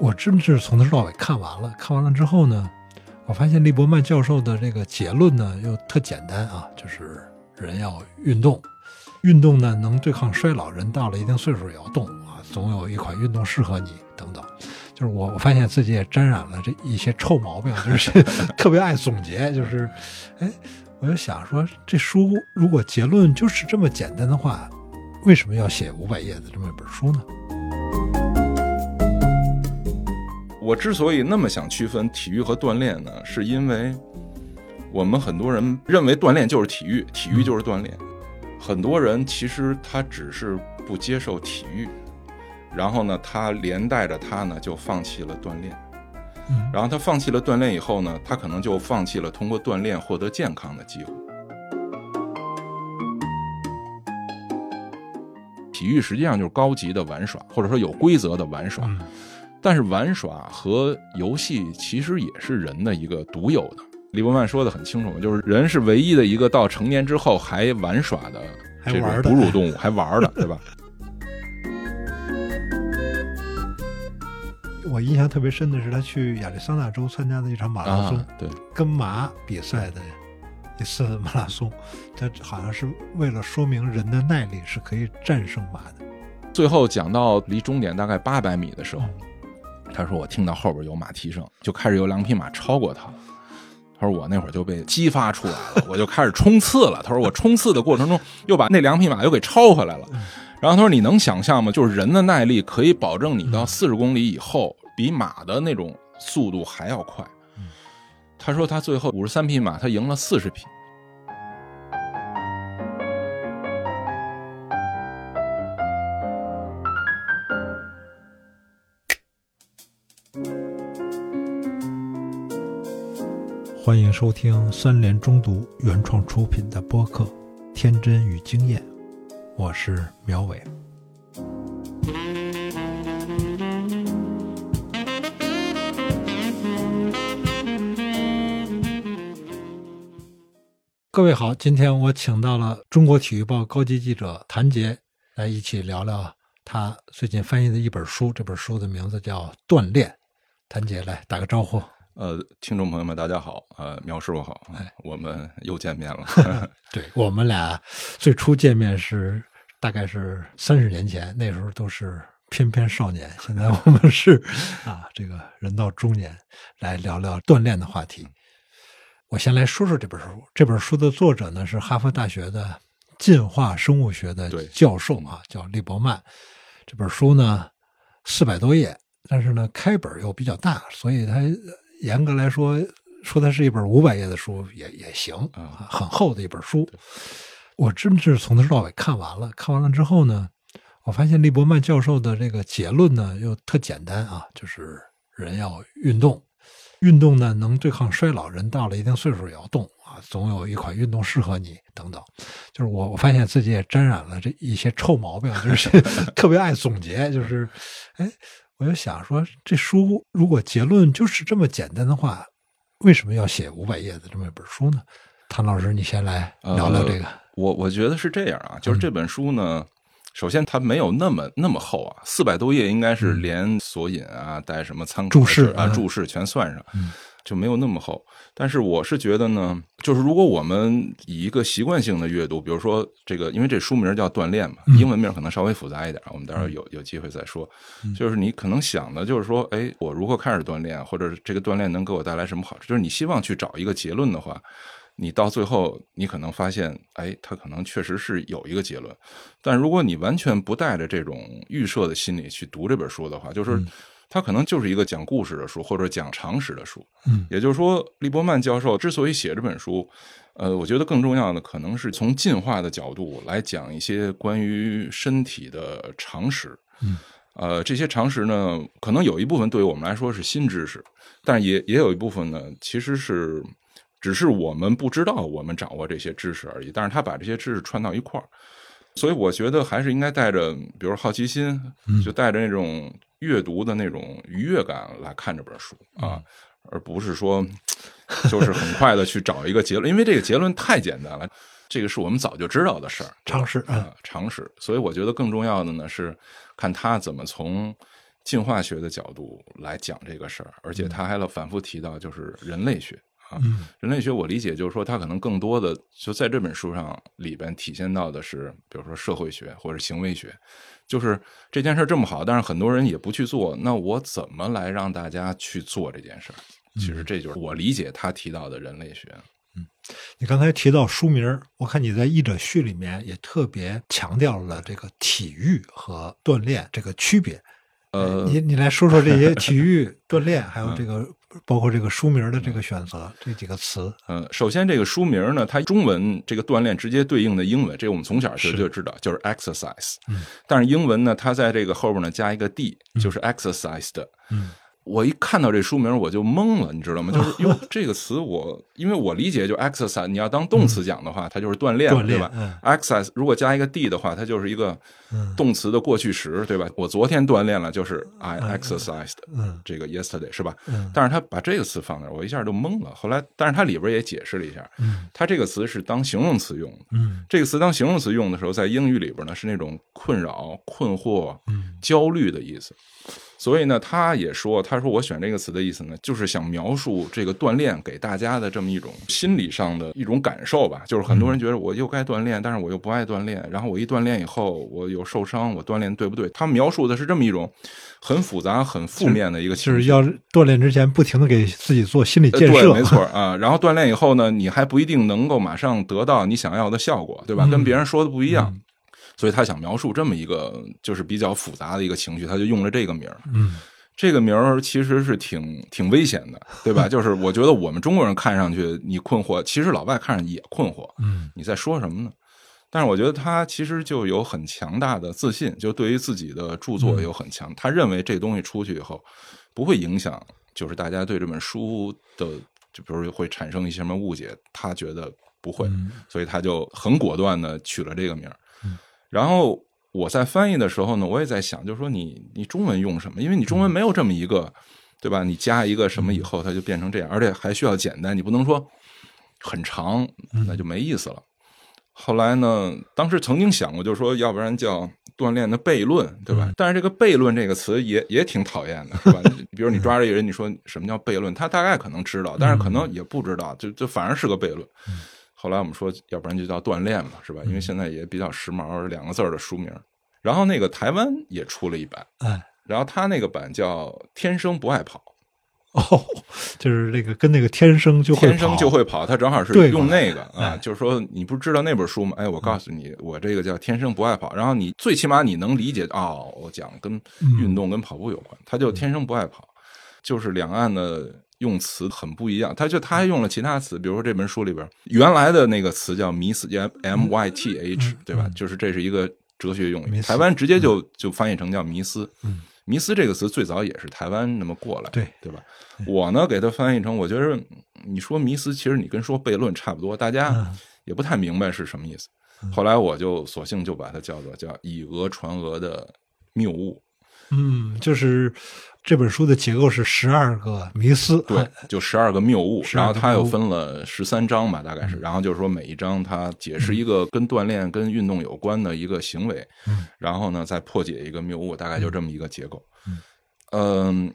我真是从头到尾看完了，看完了之后呢，我发现利伯曼教授的这个结论呢又特简单啊，就是人要运动，运动呢能对抗衰老，人到了一定岁数也要动啊，总有一款运动适合你等等。就是我我发现自己也沾染了这一些臭毛病，就是 特别爱总结，就是，哎，我就想说，这书如果结论就是这么简单的话，为什么要写五百页的这么一本书呢？我之所以那么想区分体育和锻炼呢，是因为我们很多人认为锻炼就是体育，体育就是锻炼。很多人其实他只是不接受体育，然后呢，他连带着他呢就放弃了锻炼。然后他放弃了锻炼以后呢，他可能就放弃了通过锻炼获得健康的机会。体育实际上就是高级的玩耍，或者说有规则的玩耍。但是玩耍和游戏其实也是人的一个独有的。李伯曼说的很清楚，就是人是唯一的一个到成年之后还玩耍的这种哺乳动物，还玩的，对吧？我印象特别深的是他去亚利桑那州参加的一场马拉松，对，跟马比赛的一次马拉松，他好像是为了说明人的耐力是可以战胜马的。最后讲到离终点大概八百米的时候。他说：“我听到后边有马蹄声，就开始有两匹马超过他。他说我那会儿就被激发出来了，我就开始冲刺了。他说我冲刺的过程中又把那两匹马又给超回来了。然后他说你能想象吗？就是人的耐力可以保证你到四十公里以后比马的那种速度还要快。他说他最后五十三匹马，他赢了四十匹。”欢迎收听三联中读原创出品的播客《天真与经验》，我是苗伟。各位好，今天我请到了中国体育报高级记者谭杰来一起聊聊他最近翻译的一本书，这本书的名字叫《锻炼》。谭杰来打个招呼。呃，听众朋友们，大家好，呃，苗师傅好，哎，我们又见面了。对我们俩最初见面是大概是三十年前，那时候都是翩翩少年，现在我们是啊，这个人到中年，来聊聊锻炼的话题。我先来说说这本书，这本书的作者呢是哈佛大学的进化生物学的教授啊，叫利伯曼。这本书呢四百多页，但是呢开本又比较大，所以它。严格来说，说它是一本五百页的书也也行啊，很厚的一本书。我真是从头到尾看完了，看完了之后呢，我发现利伯曼教授的这个结论呢又特简单啊，就是人要运动，运动呢能对抗衰老，人到了一定岁数也要动啊，总有一款运动适合你等等。就是我我发现自己也沾染了这一些臭毛病，就是 特别爱总结，就是哎。我就想说，这书如果结论就是这么简单的话，为什么要写五百页的这么一本书呢？唐老师，你先来聊聊这个。我我觉得是这样啊，就是这本书呢，首先它没有那么那么厚啊，四百多页，应该是连索引啊、带什么参考注释啊、注释全算上。就没有那么厚，但是我是觉得呢，就是如果我们以一个习惯性的阅读，比如说这个，因为这书名叫锻炼嘛，英文名可能稍微复杂一点，我们待会儿有有机会再说。就是你可能想的，就是说，哎，我如何开始锻炼，或者这个锻炼能给我带来什么好处？就是你希望去找一个结论的话，你到最后你可能发现，哎，它可能确实是有一个结论。但如果你完全不带着这种预设的心理去读这本书的话，就是。它可能就是一个讲故事的书，或者讲常识的书。嗯，也就是说，利伯曼教授之所以写这本书，呃，我觉得更重要的可能是从进化的角度来讲一些关于身体的常识。嗯，呃，这些常识呢，可能有一部分对于我们来说是新知识，但也也有一部分呢，其实是只是我们不知道我们掌握这些知识而已。但是他把这些知识串到一块儿，所以我觉得还是应该带着，比如好奇心，就带着那种。阅读的那种愉悦感来看这本书啊，而不是说 就是很快的去找一个结论，因为这个结论太简单了，这个是我们早就知道的事儿，常识啊，常识。所以我觉得更重要的呢是看他怎么从进化学的角度来讲这个事儿，而且他还反复提到就是人类学啊，嗯人类学我理解就是说，它可能更多的就在这本书上里边体现到的是，比如说社会学或者行为学，就是这件事儿这么好，但是很多人也不去做，那我怎么来让大家去做这件事儿？其实这就是我理解他提到的人类学。嗯你刚才提到书名，我看你在译者序里面也特别强调了这个体育和锻炼这个区别。呃，你你来说说这些体育、锻炼，还有这个包括这个书名的这个选择这几个词。嗯，首先这个书名呢，它中文这个锻炼直接对应的英文，这个我们从小就就知道，就是 exercise。嗯，但是英文呢，它在这个后边呢加一个 d，就是 exercised。嗯，我一看到这书名我就懵了，你知道吗？就是哟，这个词我因为我理解就 exercise，你要当动词讲的话，它就是锻炼，对吧嗯？exercise 如果加一个 d 的话，它就是一个嗯动词的过去时，对吧？我昨天锻炼了，就是 I exercised。嗯这个 yesterday 是吧？嗯但是他把这个词放那儿，我一下就懵了。后来，但是它里边也解释了一下，嗯它这个词是当形容词用的。嗯这个词当形容词用的时候，在英语里边呢是那种困扰、困惑、嗯焦虑的意思。所以呢，他也说，他说我选这个词的意思呢，就是想描述这个锻炼给大家的这么一种心理上的一种感受吧。就是很多人觉得我又该锻炼，但是我又不爱锻炼，然后我一锻炼以后我有受伤，我锻炼对不对？他描述的是这么一种很复杂、很负面的一个情绪。就是要锻炼之前不停的给自己做心理建设。没错啊。然后锻炼以后呢，你还不一定能够马上得到你想要的效果，对吧？嗯跟别人说的不一样。所以他想描述这么一个就是比较复杂的一个情绪，他就用了这个名儿。嗯这个名儿其实是挺挺危险的，对吧？就是我觉得我们中国人看上去你困惑，其实老外看上也困惑，嗯你在说什么呢？但是我觉得他其实就有很强大的自信，就对于自己的著作有很强，他认为这东西出去以后不会影响，就是大家对这本书的，就比如会产生一些什么误解，他觉得不会，嗯所以他就很果断的取了这个名儿嗯。然后我在翻译的时候呢，我也在想，就是说你你中文用什么？因为你中文没有这么一个，对吧？你加一个什么以后，它就变成这样，而且还需要简单，你不能说很长，那就没意思了。后来呢，当时曾经想过，就是说，要不然叫锻炼的悖论，对吧？但是这个悖论这个词也也挺讨厌的，是吧？比如你抓着一个人，你说什么叫悖论，他大概可能知道，但是可能也不知道，就就反而是个悖论。后来我们说，要不然就叫锻炼嘛，是吧？因为现在也比较时髦，两个字儿的书名。然后那个台湾也出了一版，哎然后他那个版叫《天生不爱跑哦，就是那个跟那个天生就》，会天生跑就会跑，他正好是用那个啊哎，就是说你不是知道那本书吗？哎，我告诉你，我这个叫《天生不爱跑》，然后你最起码你能理解哦，我讲跟运动跟跑步有关，他就天生不爱跑，就是两岸的。用词很不一样，他就他还用了其他词，比如说这本书里边原来的那个词叫迷思，M Y T H，对吧？就是这是一个哲学用语，台湾直接就就翻译成叫迷思。嗯迷思这个词最早也是台湾那么过来，对对吧？我呢给它翻译成，我觉得你说迷思，其实你跟说悖论差不多，大家嗯也不太明白是什么意思。后来我就索性就把它叫做叫以讹传讹的谬误，嗯，就是这本书的结构是十二个迷思，对，就十二个谬误，然后它又分了十三章吧，大概是，然后就是说每一章它解释一个跟锻炼、跟运动有关的一个行为，嗯。然后呢再破解一个谬误，大概就这么一个结构。嗯，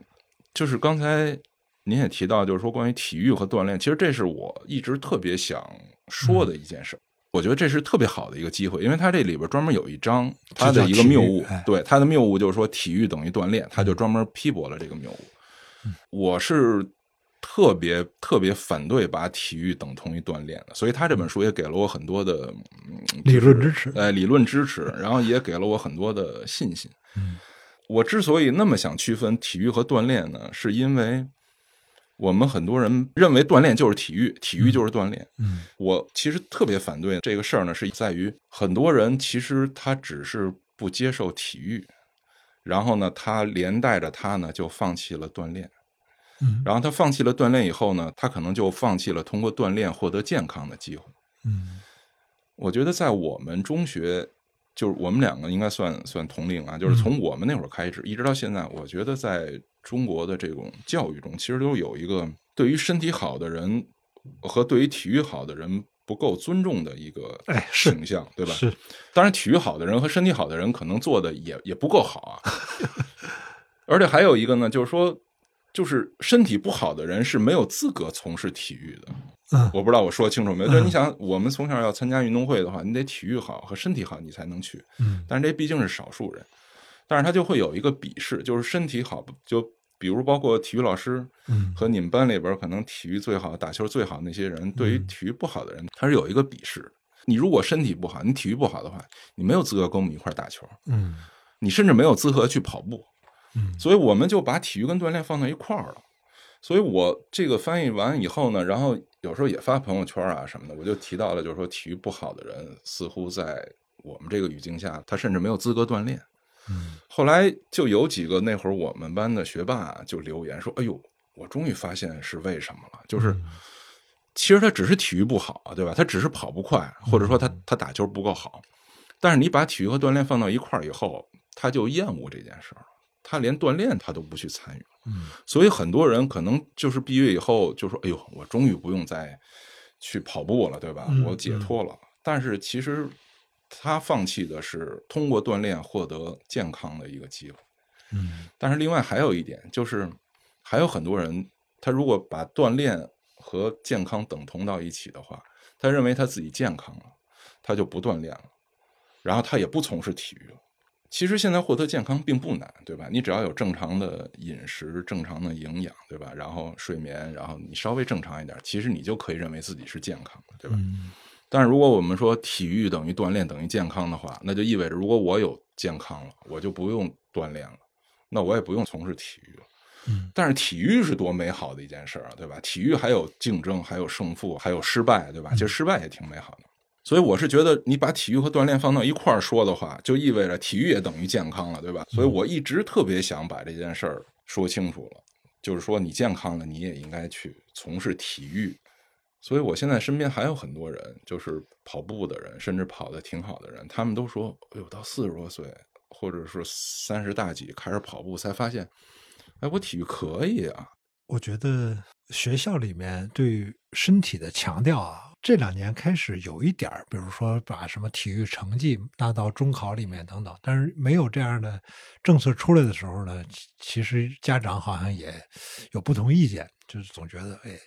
就是刚才您也提到，就是说关于体育和锻炼，其实这是我一直特别想说的一件事。我觉得这是特别好的一个机会，因为它这里边专门有一章，它的一个谬误对它的谬误就是说体育等于锻炼，他就专门批驳了这个谬误。我是特别特别反对把体育等同于锻炼的，所以他这本书也给了我很多的、嗯理论支持就是呃，理论支持，然后也给了我很多的信心。嗯我之所以那么想区分体育和锻炼呢，是因为我们很多人认为锻炼就是体育，体育就是锻炼。嗯。我其实特别反对这个事儿呢，是在于很多人其实他只是不接受体育，然后呢，他连带着他呢就放弃了锻炼，嗯。然后他放弃了锻炼以后呢，他可能就放弃了通过锻炼获得健康的机会。嗯。我觉得在我们中学，就是我们两个应该算算同龄啊，就是从我们那会儿开始，一直到现在，我觉得在中国的这种教育中，其实都有一个对于身体好的人和对于体育好的人不够尊重的一个哎是倾向，对吧？是当然，体育好的人和身体好的人可能做的也也不够好啊。而且还有一个呢，就是说，就是身体不好的人是没有资格从事体育的。嗯我不知道我说清楚没有？就是你想，我们从小要参加运动会的话，你得体育好和身体好，你才能去。嗯但是这毕竟是少数人，但是他就会有一个鄙视，就是身体好，就比如包括体育老师嗯和你们班里边可能体育最好、打球最好那些人，对于体育不好的人，他是有一个鄙视。你如果身体不好，你体育不好的话，你没有资格跟我们一块儿打球，嗯你甚至没有资格去跑步。嗯所以我们就把体育跟锻炼放在一块儿了。所以我这个翻译完以后呢，然后有时候也发朋友圈啊什么的，我就提到了，就是说体育不好的人似乎在我们这个语境下，他甚至没有资格锻炼。嗯后来就有几个那会儿我们班的学霸啊就留言说：“哎呦，我终于发现是为什么了，就是其实他只是体育不好，对吧？他只是跑不快，或者说他他打球不够好。但是你把体育和锻炼放到一块儿以后，他就厌恶这件事儿了，他连锻炼他都不去参与。嗯所以很多人可能就是毕业以后就说：“哎呦，我终于不用再去跑步了，对吧？嗯我解脱了。但是其实他放弃的是通过锻炼获得健康的一个机会。嗯但是另外还有一点就是，还有很多人，他如果把锻炼和健康等同到一起的话，他认为他自己健康了，他就不锻炼了，然后他也不从事体育了。其实现在获得健康并不难，对吧？你只要有正常的饮食、正常的营养，对吧？然后睡眠，然后你稍微正常一点，其实你就可以认为自己是健康的，对吧？嗯但是如果我们说体育等于锻炼等于健康的话，那就意味着如果我有健康了，我就不用锻炼了，那我也不用从事体育了。嗯但是体育是多美好的一件事儿啊，对吧？体育还有竞争，还有胜负，还有失败，对吧？其实失败也挺美好的。所以我是觉得，你把体育和锻炼放到一块儿说的话，就意味着体育也等于健康了，对吧？所以我一直特别想把这件事儿说清楚了，就是说你健康了，你也应该去从事体育。所以我现在身边还有很多人，就是跑步的人，甚至跑得挺好的人，他们都说：“哎呦，到四十多岁，或者是三十大几开始跑步，才发现，哎，我体育可以啊。我觉得学校里面对身体的强调啊，这两年开始有一点儿，比如说把什么体育成绩纳到中考里面等等，但是没有这样的政策出来的时候呢，其其实家长好像也有不同意见，就是总觉得，哎，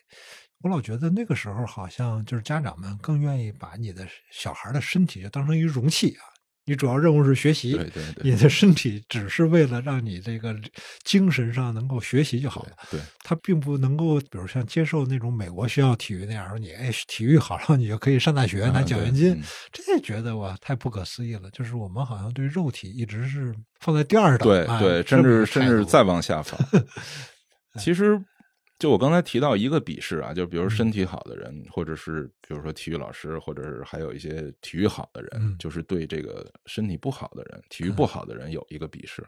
我老觉得那个时候好像就是家长们更愿意把你的小孩的身体就当成一个容器啊，你主要任务是学习，对对对你的身体只是为了让你这个精神上能够学习就好了。对，他并不能够，比如像接受那种美国学校体育那样，说你哎体育好，然后你就可以上大学拿奖学金，嗯这觉得哇太不可思议了。就是我们好像对肉体一直是放在第二等，哎对对，甚至甚至再往下放。其实，就我刚才提到一个鄙视啊，就比如身体好的人，或者是比如说体育老师，或者是还有一些体育好的人，嗯。就是对这个身体不好的人、体育不好的人有一个鄙视。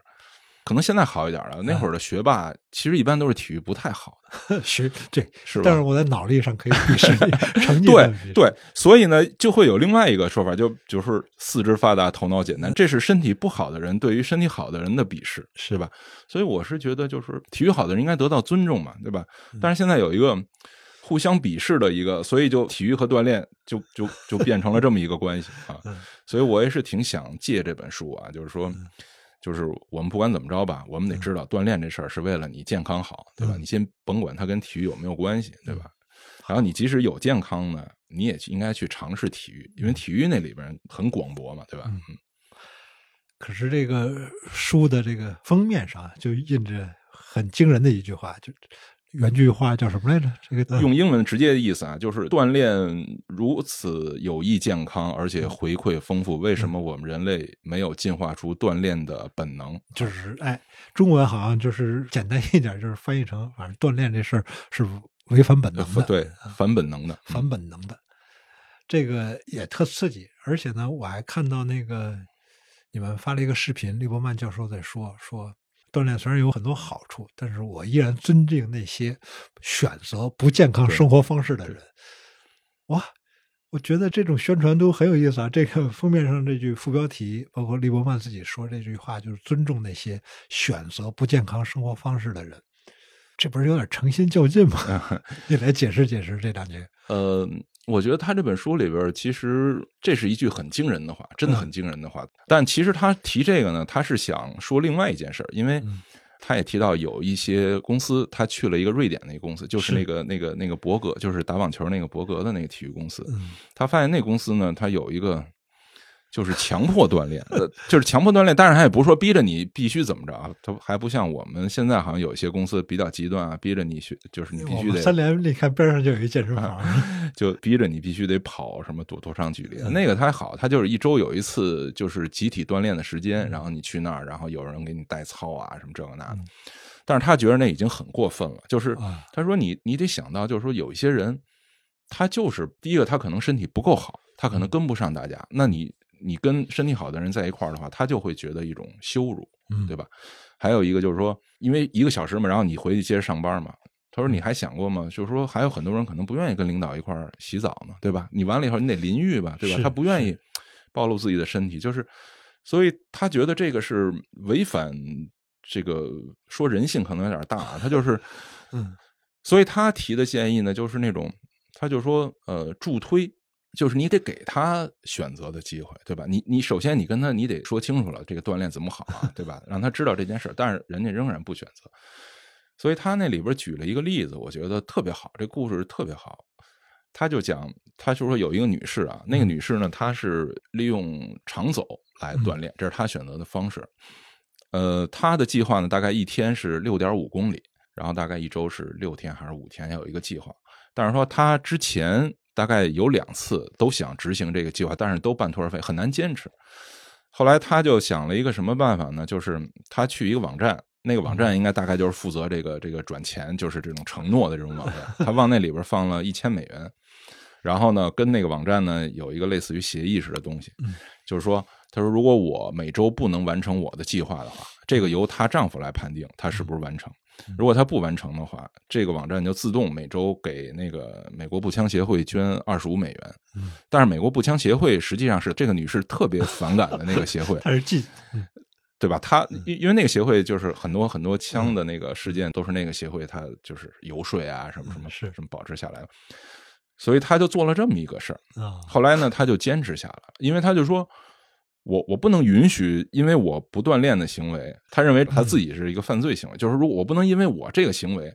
可能现在好一点了，那会儿的学霸其实一般都是体育不太好的，学对是吧但是我在脑力上可以鄙视你，成绩对对，所以呢，就会有另外一个说法，就就是四肢发达，头脑简单，这是身体不好的人对于身体好的人的鄙视，是吧？所以我是觉得，就是体育好的人应该得到尊重嘛，对吧？但是现在有一个互相鄙视的一个，所以就体育和锻炼就就就变成了这么一个关系啊。嗯所以我也是挺想借这本书啊，就是说。就是我们不管怎么着吧，我们得知道锻炼这事儿是为了你健康好，对吧？嗯。你先甭管它跟体育有没有关系，对吧？然后你即使有健康呢，你也应该去尝试体育，因为体育那里边很广博嘛，对吧？嗯？可是这个书的这个封面上就印着很惊人的一句话，就原句话叫什么来着？这个用英文直接的意思啊，就是锻炼如此有益健康，而且回馈丰富，为什么我们人类没有进化出锻炼的本能？就是哎，中文好像就是简单一点，就是翻译成反正锻炼这事儿是违反本能的，对，反本能的，反本能的，这个也特刺激。而且呢，我还看到那个你们发了一个视频，利伯曼教授在说说。锻炼虽然有很多好处，但是我依然尊敬那些选择不健康生活方式的人。哇，我觉得这种宣传都很有意思啊！这个封面上这句副标题，包括利伯曼自己说这句话，就是尊重那些选择不健康生活方式的人。这不是有点诚心较劲吗？你来解释解释这两句。呃，我觉得他这本书里边，其实这是一句很惊人的话，真的很惊人的话。但其实他提这个呢，他是想说另外一件事儿，因为他也提到有一些公司，他去了一个瑞典的一个公司，就是那个那个那个伯格，就是打网球那个伯格的那个体育公司。他发现那公司呢，他有一个。就是强迫锻炼，呃，就是强迫锻炼，当然他也不是说逼着你必须怎么着啊，他还不像我们现在好像有一些公司比较极端啊，逼着你去，就是你必须得三连，你看边上就有一健身房，就逼着你必须得跑什么多多长距离，那个他好，他就是一周有一次就是集体锻炼的时间，然后你去那儿，然后有人给你带操啊什么这个那的，但是他觉得那已经很过分了，就是他说你你得想到，就是说有一些人，他就是第一个他可能身体不够好，他可能跟不上大家，那你。你跟身体好的人在一块儿的话，他就会觉得一种羞辱，对吧？还有一个就是说，因为一个小时嘛，然后你回去接着上班嘛。他说：“你还想过吗？就是说，还有很多人可能不愿意跟领导一块儿洗澡呢，对吧？你完了以后，你得淋浴吧，对吧？他不愿意暴露自己的身体，就是，所以他觉得这个是违反这个说人性可能有点大，他就 是，嗯，所以他提的建议呢，就是那种，他就说，呃，助推。”就是你得给他选择的机会，对吧？你你首先你跟他你得说清楚了，这个锻炼怎么好啊，对吧？让他知道这件事但是人家仍然不选择，所以他那里边举了一个例子，我觉得特别好，这故事特别好。他就讲，他就说有一个女士啊，那个女士呢，她是利用长走来锻炼，这是她选择的方式。呃，她的计划呢，大概一天是六点五公里，然后大概一周是六天还是五天，要有一个计划。但是说她之前。大概有两次都想执行这个计划，但是都半途而废，很难坚持。后来他就想了一个什么办法呢？就是他去一个网站，那个网站应该大概就是负责这个这个转钱，就是这种承诺的这种网站。他往那里边放了一千美元，然后呢，跟那个网站呢有一个类似于协议似的东西，就是说，他说如果我每周不能完成我的计划的话，这个由她丈夫来判定她是不是完成。如果他不完成的话，这个网站就自动每周给那个美国步枪协会捐二十五美元。但是美国步枪协会实际上是这个女士特别反感的那个协会，她是禁，对吧？他因因为那个协会就是很多很多枪的那个事件都是那个协会他就是游说啊什么什么是什么保持下来的，所以他就做了这么一个事儿。后来呢，他就坚持下来了，因为他就说。我我不能允许，因为我不锻炼的行为，他认为他自己是一个犯罪行为。就是如果我不能因为我这个行为，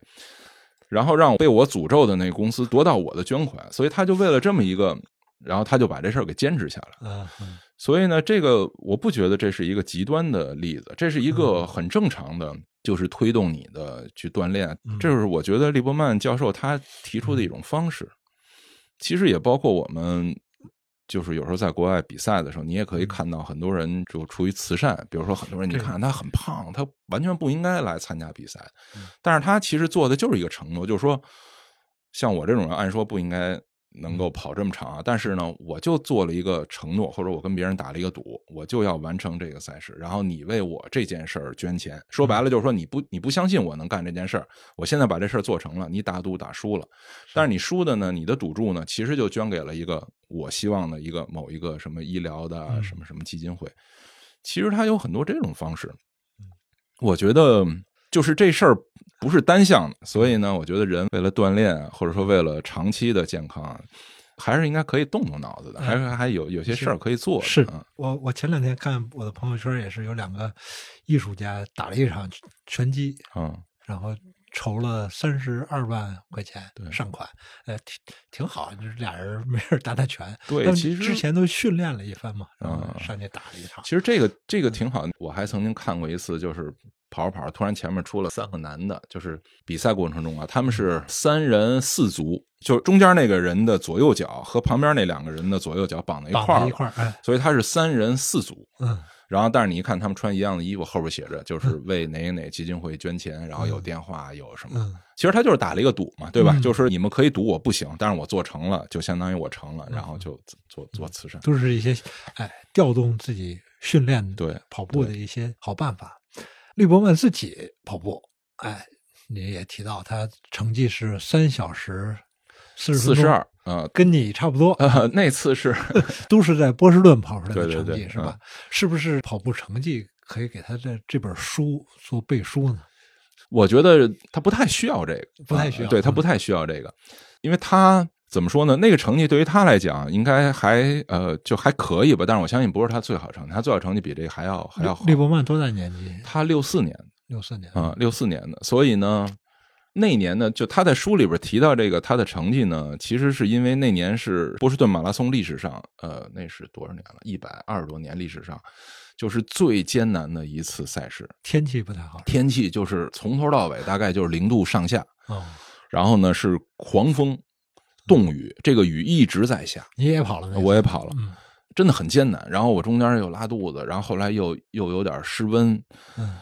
然后让被我诅咒的那个公司夺到我的捐款，所以他就为了这么一个，然后他就把这事儿给坚持下来。所以呢，这个我不觉得这是一个极端的例子，这是一个很正常的，就是推动你的去锻炼。这就是我觉得利伯曼教授他提出的一种方式，其实也包括我们。就是有时候在国外比赛的时候，你也可以看到很多人就出于慈善，比如说很多人，你看他很胖，他完全不应该来参加比赛，但是他其实做的就是一个承诺，就是说，像我这种人，按说不应该。能够跑这么长啊！但是呢，我就做了一个承诺，或者我跟别人打了一个赌，我就要完成这个赛事。然后你为我这件事儿捐钱，说白了就是说你不你不相信我能干这件事儿。我现在把这事儿做成了，你打赌打输了，但是你输的呢，你的赌注呢，其实就捐给了一个我希望的一个某一个什么医疗的什么什么基金会。其实它有很多这种方式，我觉得。就是这事儿不是单向的，所以呢，我觉得人为了锻炼，或者说为了长期的健康，还是应该可以动动脑子的，还是还有有些事儿可以做。是我我前两天看我的朋友圈也是有两个艺术家打了一场拳击，嗯，然后筹了三十二万块钱善款，呃，挺挺好，就是俩人 没事打打拳。对，其实之前都训练了一番嘛，然后上去打了一场。其实这个这个挺好，我还曾经看过一次，就是。跑着跑着，突然前面出了三个男的，就是比赛过程中啊，他们是三人四足，就中间那个人的左右脚和旁边那两个人的左右脚绑在一块儿，一块儿，哎，所以他是三人四足。嗯，然后但是你一看他们穿一样的衣服，后边写着就是为哪哪基金会捐钱，然后有电话有什么，其实他就是打了一个赌嘛，对吧？就是你们可以赌我不行，但是我做成了，就相当于我成了，然后就做做慈善，都是一些哎调动自己训练对跑步的一些好办法。利伯曼自己跑步，哎，你也提到他成绩是三小时四十四十二，啊，跟你差不多。那次是都是在波士顿跑出来的成绩，是吧？是不是跑步成绩可以给他的这本书做背书呢？我觉得他不太需要这个，不太需要，对他不太需要这个，因为他。怎么说呢？那个成绩对于他来讲，应该还呃就还可以吧。但是我相信不是他最好成绩，他最好成绩比这个还要还要好。利伯曼多大年纪？他六四年，六四年啊，六四年的。所以呢，那年呢，就他在书里边提到这个他的成绩呢，其实是因为那年是波士顿马拉松历史上，呃，那是多少年了？一百二十多年历史上，就是最艰难的一次赛事，天气不太好，天气就是从头到尾大概就是零度上下，哦，然后呢是狂风、冻雨，这个雨一直在下。你也跑了我也跑了，嗯真的很艰难。然后我中间又拉肚子，然后后来又又有点失温，嗯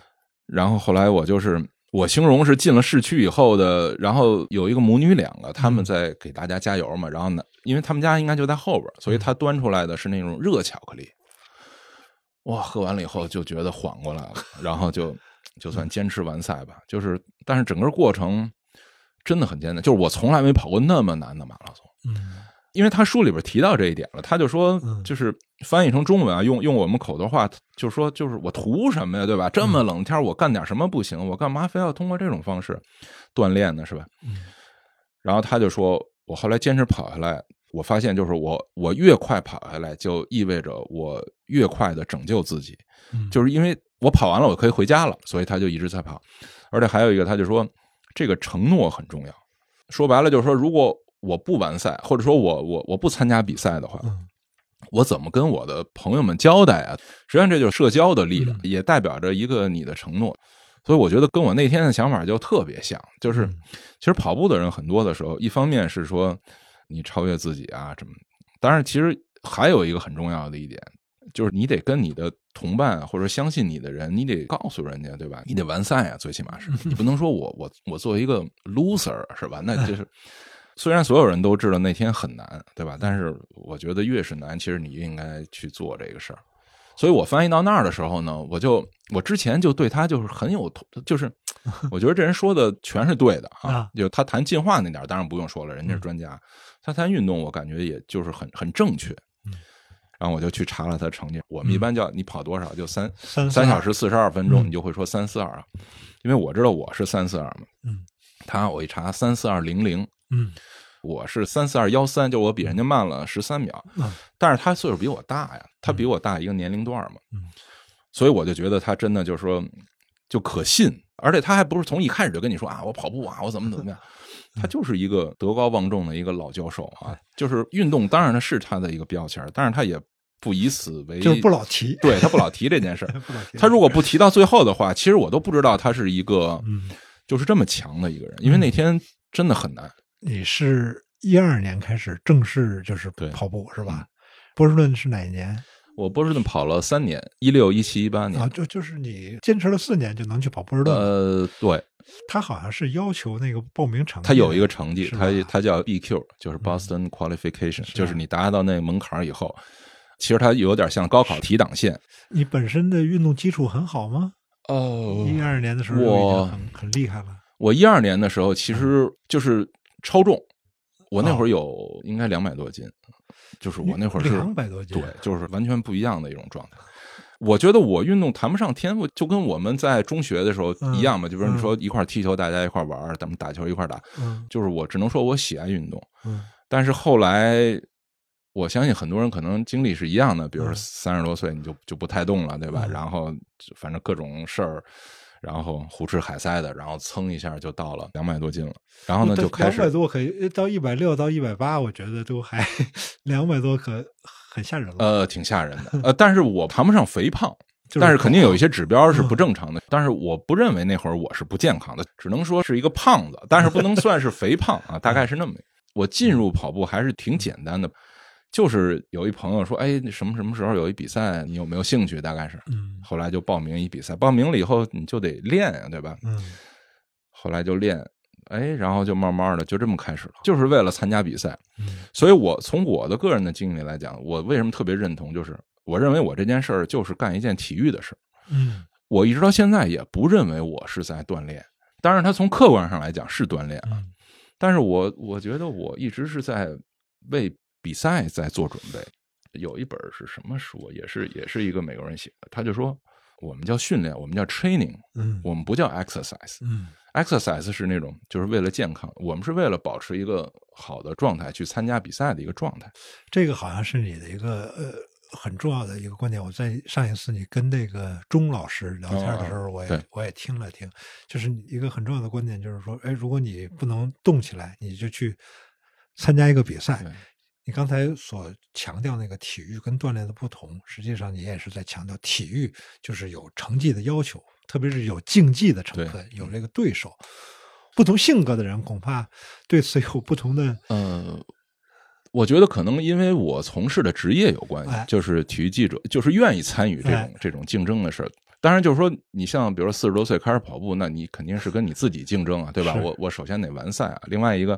然后后来我就是我形容是进了市区以后的，然后有一个母女两个，他们在给大家加油嘛。然后呢，因为他们家应该就在后边，所以他端出来的是那种热巧克力。哇，喝完了以后就觉得缓过来了，然后就就算坚持完赛吧。就是，但是整个过程真的很艰难，就是我从来没跑过那么难的马拉松。嗯因为他书里边提到这一点了，他就说嗯，就是翻译成中文啊，用用我们口头话，就是说，就是我图什么呀，对吧？这么冷天，我干点什么不行？我干嘛非要通过这种方式锻炼呢？是吧？嗯然后他就说，我后来坚持跑下来，我发现就是我我越快跑下来，就意味着我越快的拯救自己，嗯，就是因为我跑完了，我可以回家了，所以他就一直在跑。而且还有一个，他就说这个承诺很重要。说白了就是说，如果我不完赛，或者说我我我不参加比赛的话，嗯我怎么跟我的朋友们交代啊？实际上这就是社交的力量，嗯也代表着一个你的承诺。所以我觉得跟我那天的想法就特别像，就是嗯其实跑步的人很多的时候，一方面是说你超越自己啊，什么，当然其实还有一个很重要的一点，就是你得跟你的同伴啊或者相信你的人，你得告诉人家，对吧？你得完赛啊，最起码是 你不能说我我我作为一个 loser 是吧？那就是虽然所有人都知道那天很难，对吧？但是我觉得越是难，其实你应该去做这个事儿。所以我翻译到那儿的时候呢，我就我之前就对他就是很有，就是我觉得这人说的全是对的啊啊。就他谈进化那点儿当然不用说了，人家是专家。他谈运动，我感觉也就是很很正确。嗯然后我就去查了他成绩，我们一般叫你跑多少，就三三三小时四十二分钟，嗯。你就会说三四二啊，因为我知道我是三四二嘛。嗯，他我一查三四二零零，嗯。我是三四二幺三，就我比人家慢了十三秒，嗯。但是他岁数比我大呀，他比我大一个年龄段嘛，嗯。所以我就觉得他真的就是说就可信，而且他还不是从一开始就跟你说啊，我跑步啊，我怎么怎么样，他就是一个德高望重的一个老教授啊，就是运动当然他是他的一个标签，但是他也不以此为就是不老提，对他不老提这件事。他如果不提到最后的话，其实我都不知道他是一个嗯，就是这么强的一个人，因为那天真的很难。你是一二年开始正式就是跑步是吧？波士顿是哪一年我波士顿跑了三年，一六、一七、一八年啊？。就就是你坚持了四年就能去跑波士顿。呃，对，他好像是要求那个报名成绩，他有一个成绩，他他叫 BQ，就是 Boston Qualification，、就是你达到那个门槛儿以后，其实它有点像高考提档线。你本身的运动基础很好吗？哦一二年的时候就已我经很很厉害了。我一二年的时候其实就是超重，我那哦会儿有应该两百多斤，就是我那会儿是两百多斤，对，就是完全不一样的一种状态。我觉得我运动谈不上天赋，就跟我们在中学的时候一样嘛。就比如你说一块踢球，大家一块玩，咱们打球一块打，嗯就是我只能说我喜爱运动。嗯但是后来，我相信很多人可能经历是一样的，比如三十多岁你就就不太动了，对吧？嗯然后反正各种事儿，然后胡吃海塞的，然后蹭一下就到了两百多斤了。然后呢，就开两百始多可以到一百六到一百八，我觉得都还 两百多可很吓人了。呃挺吓人的。呃，但是我谈不上肥胖。但是肯定有一些指标是嗯不正常的，但是我不认为那会儿我是不健康的，只能说是一个胖子，但是不能算是肥胖啊，大概是那么。我进入跑步还是挺简单的，就是有一朋友说，哎，什么什么时候有一比赛，你有没有兴趣？大概是，嗯后来就报名一比赛，报名了以后你就得练呀，对吧？嗯后来就练，哎，然后就慢慢的就这么开始了，就是为了参加比赛。嗯所以我从我的个人的经历来讲，我为什么特别认同，就是我认为我这件事儿就是干一件体育的事儿。嗯我一直到现在也不认为我是在锻炼，当然，他从客观上来讲是锻炼啊，嗯但是我我觉得我一直是在为比赛在做准备。有一本是什么书，也是也是一个美国人写的，他就说我们叫训练，我们叫 training，嗯我们不叫 exercise。嗯 exercise 是那种就是为了健康，我们是为了保持一个好的状态去参加比赛的一个状态。这个好像是你的一个呃很重要的一个观点。我在上一次你跟那个钟老师聊天的时候，我也我也听了听，就是一个很重要的观点，就是说，哎，如果你不能动起来，你就去参加一个比赛。你刚才所强调那个体育跟锻炼的不同，实际上你也是在强调体育就是有成绩的要求，特别是有竞技的成分，有这个对手。不同性格的人恐怕对此有不同的。呃，我觉得可能因为我从事的职业有关系，就是体育记者，就是愿意参与这种这种竞争的事儿。当然，就是说你像比如说四十多岁开始跑步，那你肯定是跟你自己竞争啊，对吧？我我首先得完赛啊，另外一个。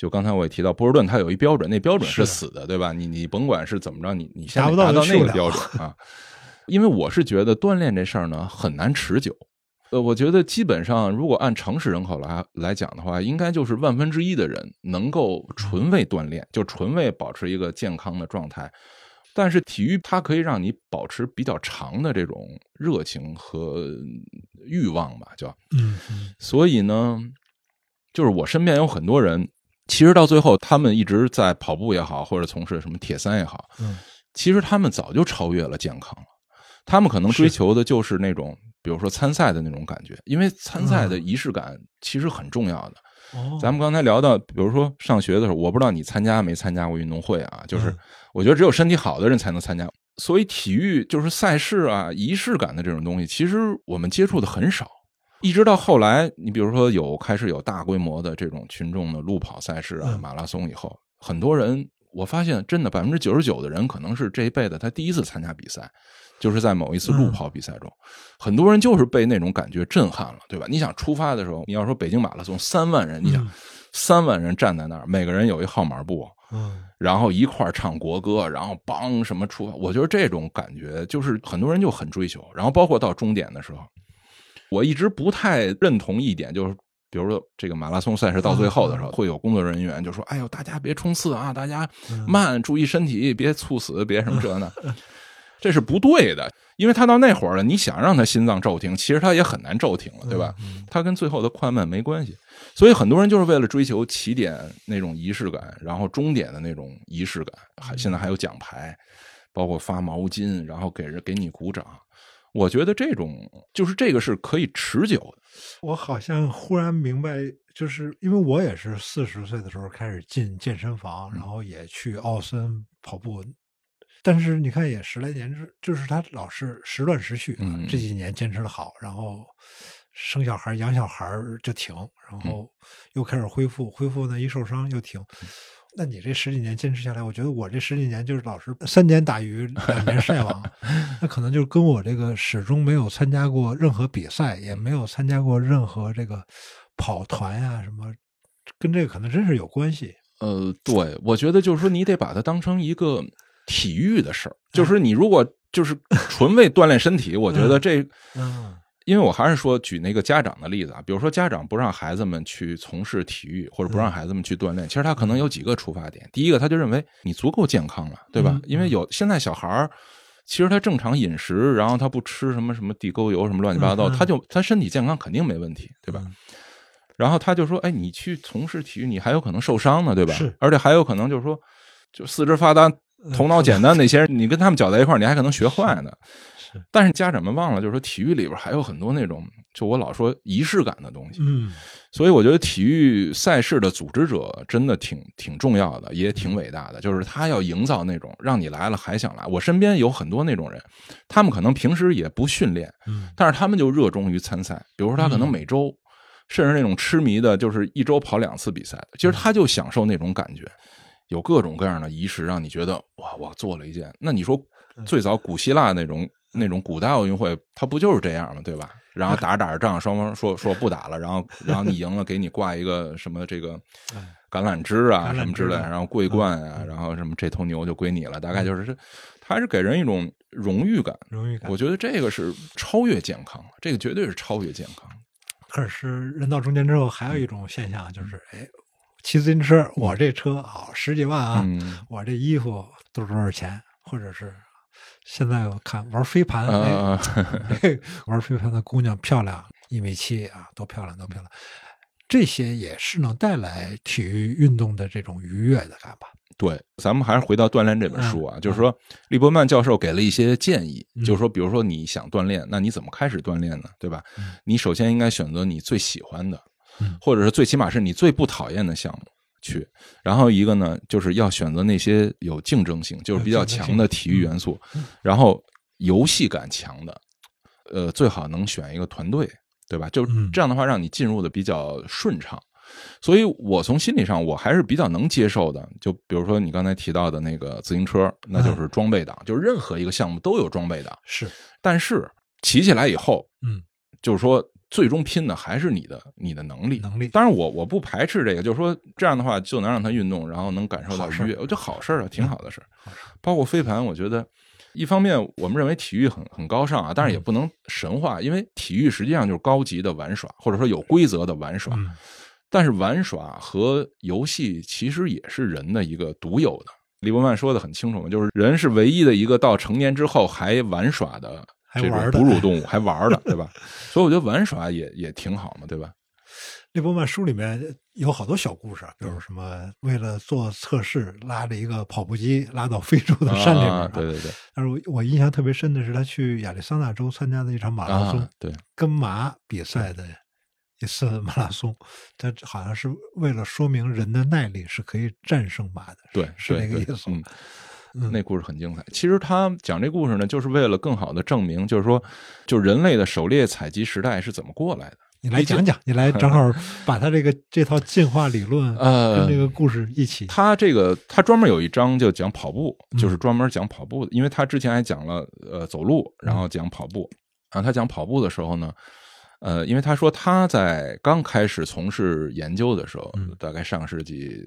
就刚才我也提到，波士顿它有一标准，那标准是死的，对吧？你你甭管是怎么着，你你先达到那个标准啊。因为我是觉得锻炼这事儿呢很难持久。呃，我觉得基本上如果按城市人口来来讲的话，应该就是万分之一的人能够纯为锻炼，就纯为保持一个健康的状态。但是体育它可以让你保持比较长的这种热情和欲望吧，叫嗯，所以呢，就是我身边有很多人。其实到最后，他们一直在跑步也好，或者从事什么铁三也好，嗯，其实他们早就超越了健康了。他们可能追求的就是那种，比如说参赛的那种感觉，因为参赛的仪式感其实很重要的。哦，咱们刚才聊到，比如说上学的时候，我不知道你参加没参加过运动会啊？就是我觉得只有身体好的人才能参加。所以体育就是赛事啊，仪式感的这种东西，其实我们接触的很少。一直到后来，你比如说有开始有大规模的这种群众的路跑赛事啊、马拉松以后，很多人我发现真的百分之九十九的人可能是这一辈子他第一次参加比赛，就是在某一次路跑比赛中，很多人就是被那种感觉震撼了，对吧？你想出发的时候，你要说北京马拉松三万人，你想三万人站在那儿，每个人有一号码布，嗯，然后一块儿唱国歌，然后梆什么出发，我觉得这种感觉就是很多人就很追求，然后包括到终点的时候。我一直不太认同一点，就是比如说这个马拉松赛事到最后的时候，会有工作人员就说：“哎呦，大家别冲刺啊，大家慢，注意身体，别猝死，别什么这那。”这是不对的，因为他到那会儿了，你想让他心脏骤停，其实他也很难骤停了，对吧？他跟最后的快慢没关系。所以很多人就是为了追求起点那种仪式感，然后终点的那种仪式感，还现在还有奖牌，包括发毛巾，然后给人给你鼓掌。我觉得这种就是这个是可以持久的。我好像忽然明白，就是因为我也是四十岁的时候开始进健身房，然后也去奥森跑步，但是你看也十来年，就是他老是时断时续。这几年坚持的好，然后生小孩、养小孩就停，然后又开始恢复，恢复呢一受伤又停。那你这十几年坚持下来，我觉得我这十几年就是老是三年打鱼两年晒网，那可能就是跟我这个始终没有参加过任何比赛，也没有参加过任何这个跑团呀什么，跟这个可能真是有关系。呃，对，我觉得就是说你得把它当成一个体育的事儿，就是你如果就是纯为锻炼身体，我觉得这嗯。因为我还是说举那个家长的例子啊，比如说家长不让孩子们去从事体育，或者不让孩子们去锻炼，其实他可能有几个出发点。第一个，他就认为你足够健康了，对吧？因为有现在小孩儿，其实他正常饮食，然后他不吃什么什么地沟油什么乱七八糟，他就他身体健康肯定没问题，对吧？然后他就说，哎，你去从事体育，你还有可能受伤呢，对吧？是，而且还有可能就是说，就四肢发达、头脑简单那些人，你跟他们搅在一块儿，你还可能学坏呢。但是家长们忘了，就是说体育里边还有很多那种，就我老说仪式感的东西。嗯，所以我觉得体育赛事的组织者真的挺挺重要的，也挺伟大的。就是他要营造那种让你来了还想来。我身边有很多那种人，他们可能平时也不训练，嗯，但是他们就热衷于参赛。比如说他可能每周，甚至那种痴迷的，就是一周跑两次比赛的，其实他就享受那种感觉，有各种各样的仪式，让你觉得哇，我做了一件。那你说最早古希腊那种。那种古代奥运会，它不就是这样吗？对吧？然后打着打着仗，双方说说不打了，然后然后你赢了，给你挂一个什么这个 橄榄枝啊什么之类，然后桂冠啊，然后什么这头牛就归你了。大概就是这，还是给人一种荣誉感。荣誉感，我觉得这个是超越健康，这个绝对是超越健康。可是人到中年之后，还有一种现象就是，哎，骑自行车，我这车啊十几万啊，我这衣服都是多少钱，或者是。现在我看玩飞盘，玩飞盘的姑娘漂亮，一米七啊，多漂亮，多漂亮。这些也是能带来体育运动的这种愉悦的，看吧。对，咱们还是回到锻炼这本书啊，就是说，利伯曼教授给了一些建议，就是说，比如说你想锻炼，那你怎么开始锻炼呢？对吧？你首先应该选择你最喜欢的，或者是最起码是你最不讨厌的项目去。然后一个呢，就是要选择那些有竞争性，就是比较强的体育元素，然后游戏感强的，呃，最好能选一个团队，对吧？就这样的话，让你进入的比较顺畅。所以，我从心理上我还是比较能接受的。就比如说你刚才提到的那个自行车，那就是装备党，就是任何一个项目都有装备党。是，但是骑起来以后，嗯，就是说最终拼的还是你的你的能力。能力。当然，我我不排斥这个，就是说这样的话就能让他运动，然后能感受到愉悦，我觉得好事啊，挺好的事包括飞盘，我觉得一方面我们认为体育很很高尚啊，但是也不能神话，因为体育实际上就是高级的玩耍，或者说有规则的玩耍。但是玩耍和游戏其实也是人的一个独有的。李伯曼说的很清楚嘛，就是人是唯一的一个到成年之后还玩耍的这种哺乳动物，还玩的，对吧？所以我觉得玩耍也也挺好嘛，对吧？利伯曼书里面有好多小故事，比如什么为了做测试，拉着一个跑步机拉到非洲的山里面。对对对。但是我我印象特别深的是他去亚利桑那州参加的一场马拉松，对，跟马比赛的。一次马拉松，他好像是为了说明人的耐力是可以战胜马的，对，是那个意思。嗯，那故事很精彩。其实他讲这故事呢，就是为了更好的证明，就是说，就人类的狩猎采集时代是怎么过来的。你来讲讲，你来 正好把他这个这套进化理论呃跟这个故事一起。他这个他专门有一章就讲跑步，就是专门讲跑步的，因为他之前还讲了呃走路，然后讲跑步。然后他讲跑步的时候呢。呃，因为他说他在刚开始从事研究的时候，大概上世纪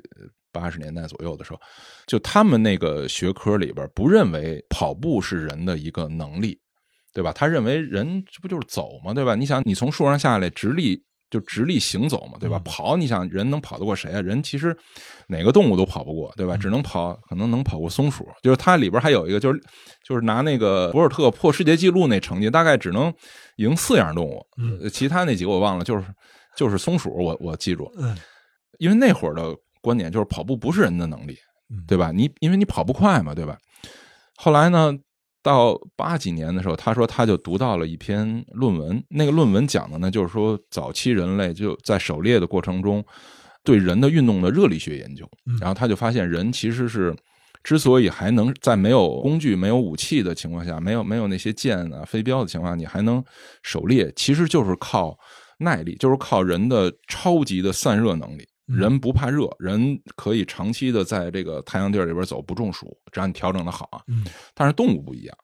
八十年代左右的时候，就他们那个学科里边不认为跑步是人的一个能力，对吧？他认为人这不就是走吗？对吧？你想，你从树上下来直立。就直立行走嘛，对吧？跑，你想人能跑得过谁啊？人其实哪个动物都跑不过，对吧？只能跑，可能能跑过松鼠。就是它里边还有一个，就是就是拿那个博尔特破世界纪录那成绩，大概只能赢四样动物，其他那几个我忘了。就是就是松鼠，我我记住，因为那会儿的观点就是跑步不是人的能力，对吧？你因为你跑不快嘛，对吧？后来呢？到八几年的时候，他说他就读到了一篇论文，那个论文讲的呢，就是说早期人类就在狩猎的过程中，对人的运动的热力学研究。然后他就发现，人其实是之所以还能在没有工具、没有武器的情况下，没有没有那些箭啊、飞镖的情况下，你还能狩猎，其实就是靠耐力，就是靠人的超级的散热能力。人不怕热，人可以长期的在这个太阳地儿里边走，不中暑，只要你调整的好啊。但是动物不一样，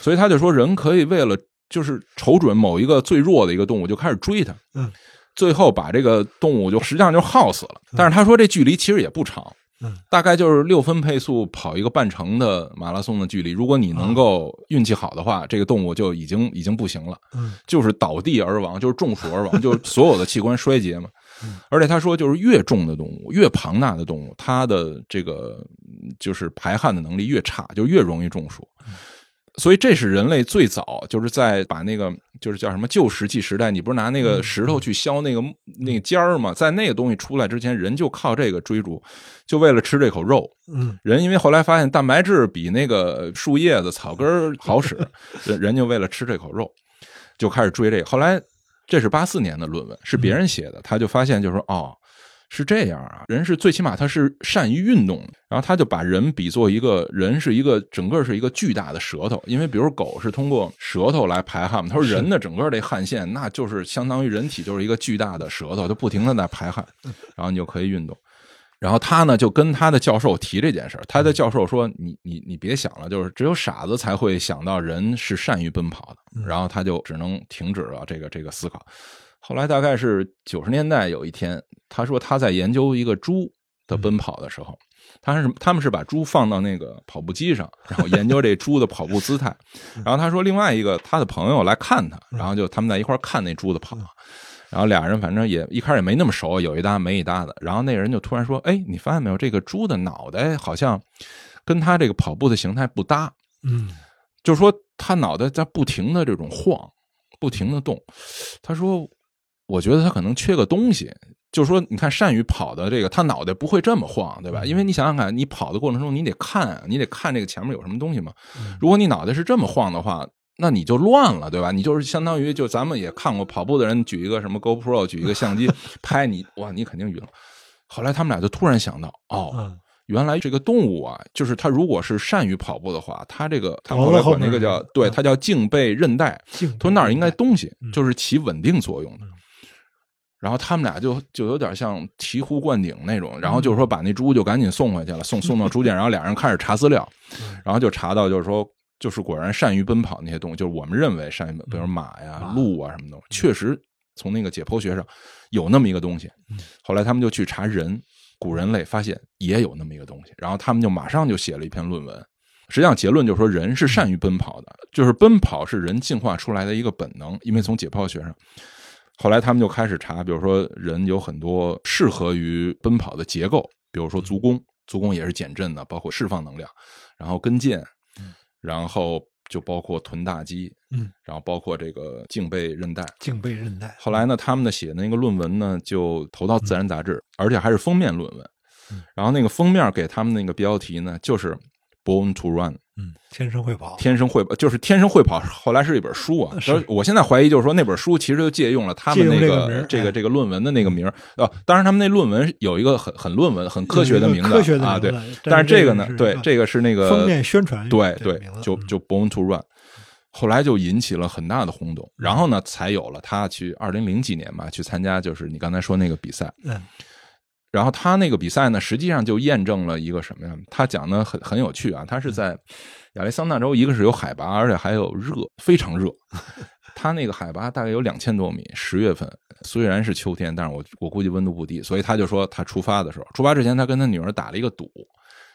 所以他就说，人可以为了就是瞅准某一个最弱的一个动物，就开始追它。嗯，最后把这个动物就实际上就耗死了。但是他说这距离其实也不长，嗯，大概就是六分配速跑一个半程的马拉松的距离。如果你能够运气好的话，这个动物就已经已经不行了。嗯，就是倒地而亡，就是中暑而亡，就是所有的器官衰竭嘛。而且他说，就是越重的动物，越庞大的动物，它的这个就是排汗的能力越差，就越容易中暑。所以这是人类最早就是在把那个就是叫什么旧石器时代，你不是拿那个石头去削那个那个尖儿吗？在那个东西出来之前，人就靠这个追逐，就为了吃这口肉。嗯，人因为后来发现蛋白质比那个树叶子、草根好使，人人就为了吃这口肉，就开始追这个。后来。这是八四年的论文，是别人写的。他就发现，就是说，哦，是这样啊，人是最起码他是善于运动的。然后他就把人比作一个人是一个整个是一个巨大的舌头，因为比如狗是通过舌头来排汗嘛。他说人的整个这汗腺，那就是相当于人体就是一个巨大的舌头，就不停的在排汗，然后你就可以运动。然后他呢就跟他的教授提这件事儿他的教授说：“你你你别想了，就是只有傻子才会想到人是善于奔跑的。”然后他就只能停止了这个这个思考。后来大概是九十年代有一天，他说他在研究一个猪的奔跑的时候，他是他们是把猪放到那个跑步机上，然后研究这猪的跑步姿态。然后他说另外一个他的朋友来看他，然后就他们在一块看那猪的跑。然后俩人反正也一开始也没那么熟，有一搭没一搭的。然后那人就突然说：“哎，你发现没有？这个猪的脑袋好像跟他这个跑步的形态不搭。”嗯，就是说他脑袋在不停的这种晃，不停的动。他说：“我觉得他可能缺个东西。”就是说，你看善于跑的这个，他脑袋不会这么晃，对吧？嗯因为你想想看，你跑的过程中，你得看啊，你得看这个前面有什么东西嘛。嗯如果你脑袋是这么晃的话，那你就乱了，对吧？你就是相当于就咱们也看过跑步的人举一个什么 GoPro，举一个相机 拍你，哇，你肯定晕了。后来他们俩就突然想到，哦，嗯原来这个动物啊，就是它如果是善于跑步的话，它这个它后来管那个叫对，嗯它叫颈背韧带，颈他说那儿应该东西嗯，就是起稳定作用的嗯。然后他们俩就就有点像醍醐灌顶那种，然后嗯就是说把那猪就赶紧送回去了，送送到猪圈，然后俩人开始查资料，嗯然后就查到就是说，就是果然善于奔跑那些动物，就是我们认为善于奔，比如马呀、鹿啊什么的，确实从那个解剖学上有那么一个东西嗯。后来他们就去查人，古人类发现也有那么一个东西，然后他们就马上就写了一篇论文。实际上结论就是说，人是善于奔跑的，就是奔跑是人进化出来的一个本能，因为从解剖学上。后来他们就开始查，比如说人有很多适合于奔跑的结构，比如说足弓，足弓也是减震的，包括释放能量，然后跟腱嗯，然后就包括臀大肌，嗯，然后包括这个颈背韧带。颈背韧带。后来呢，他们的写的那个论文呢，就投到《自然》杂志，而且还是封面论文嗯。然后那个封面给他们那个标题呢，就是。Born to Run，嗯，天生会跑。天生会就是天生会跑，后来是一本书啊。我现在怀疑，就是说那本书其实就借用了他们那个这个哎这个论文的那个名儿啊。当然，他们那论文有一个很很论文、很科学的名字科学的啊，对。但是这个呢，对这个是那个封面宣传对对就就 Born to Run。后来就引起了很大的轰动，然后呢，才有了他去二零零几年吧，去参加就是你刚才说那个比赛。嗯然后他那个比赛呢，实际上就验证了一个什么呀？他讲的很很有趣啊，他是在亚利桑那州，一个是有海拔，而且还有热，非常热。他那个海拔大概有两千多米，十月份虽然是秋天，但是我我估计温度不低，所以他就说他出发的时候，出发之前他跟他女儿打了一个赌，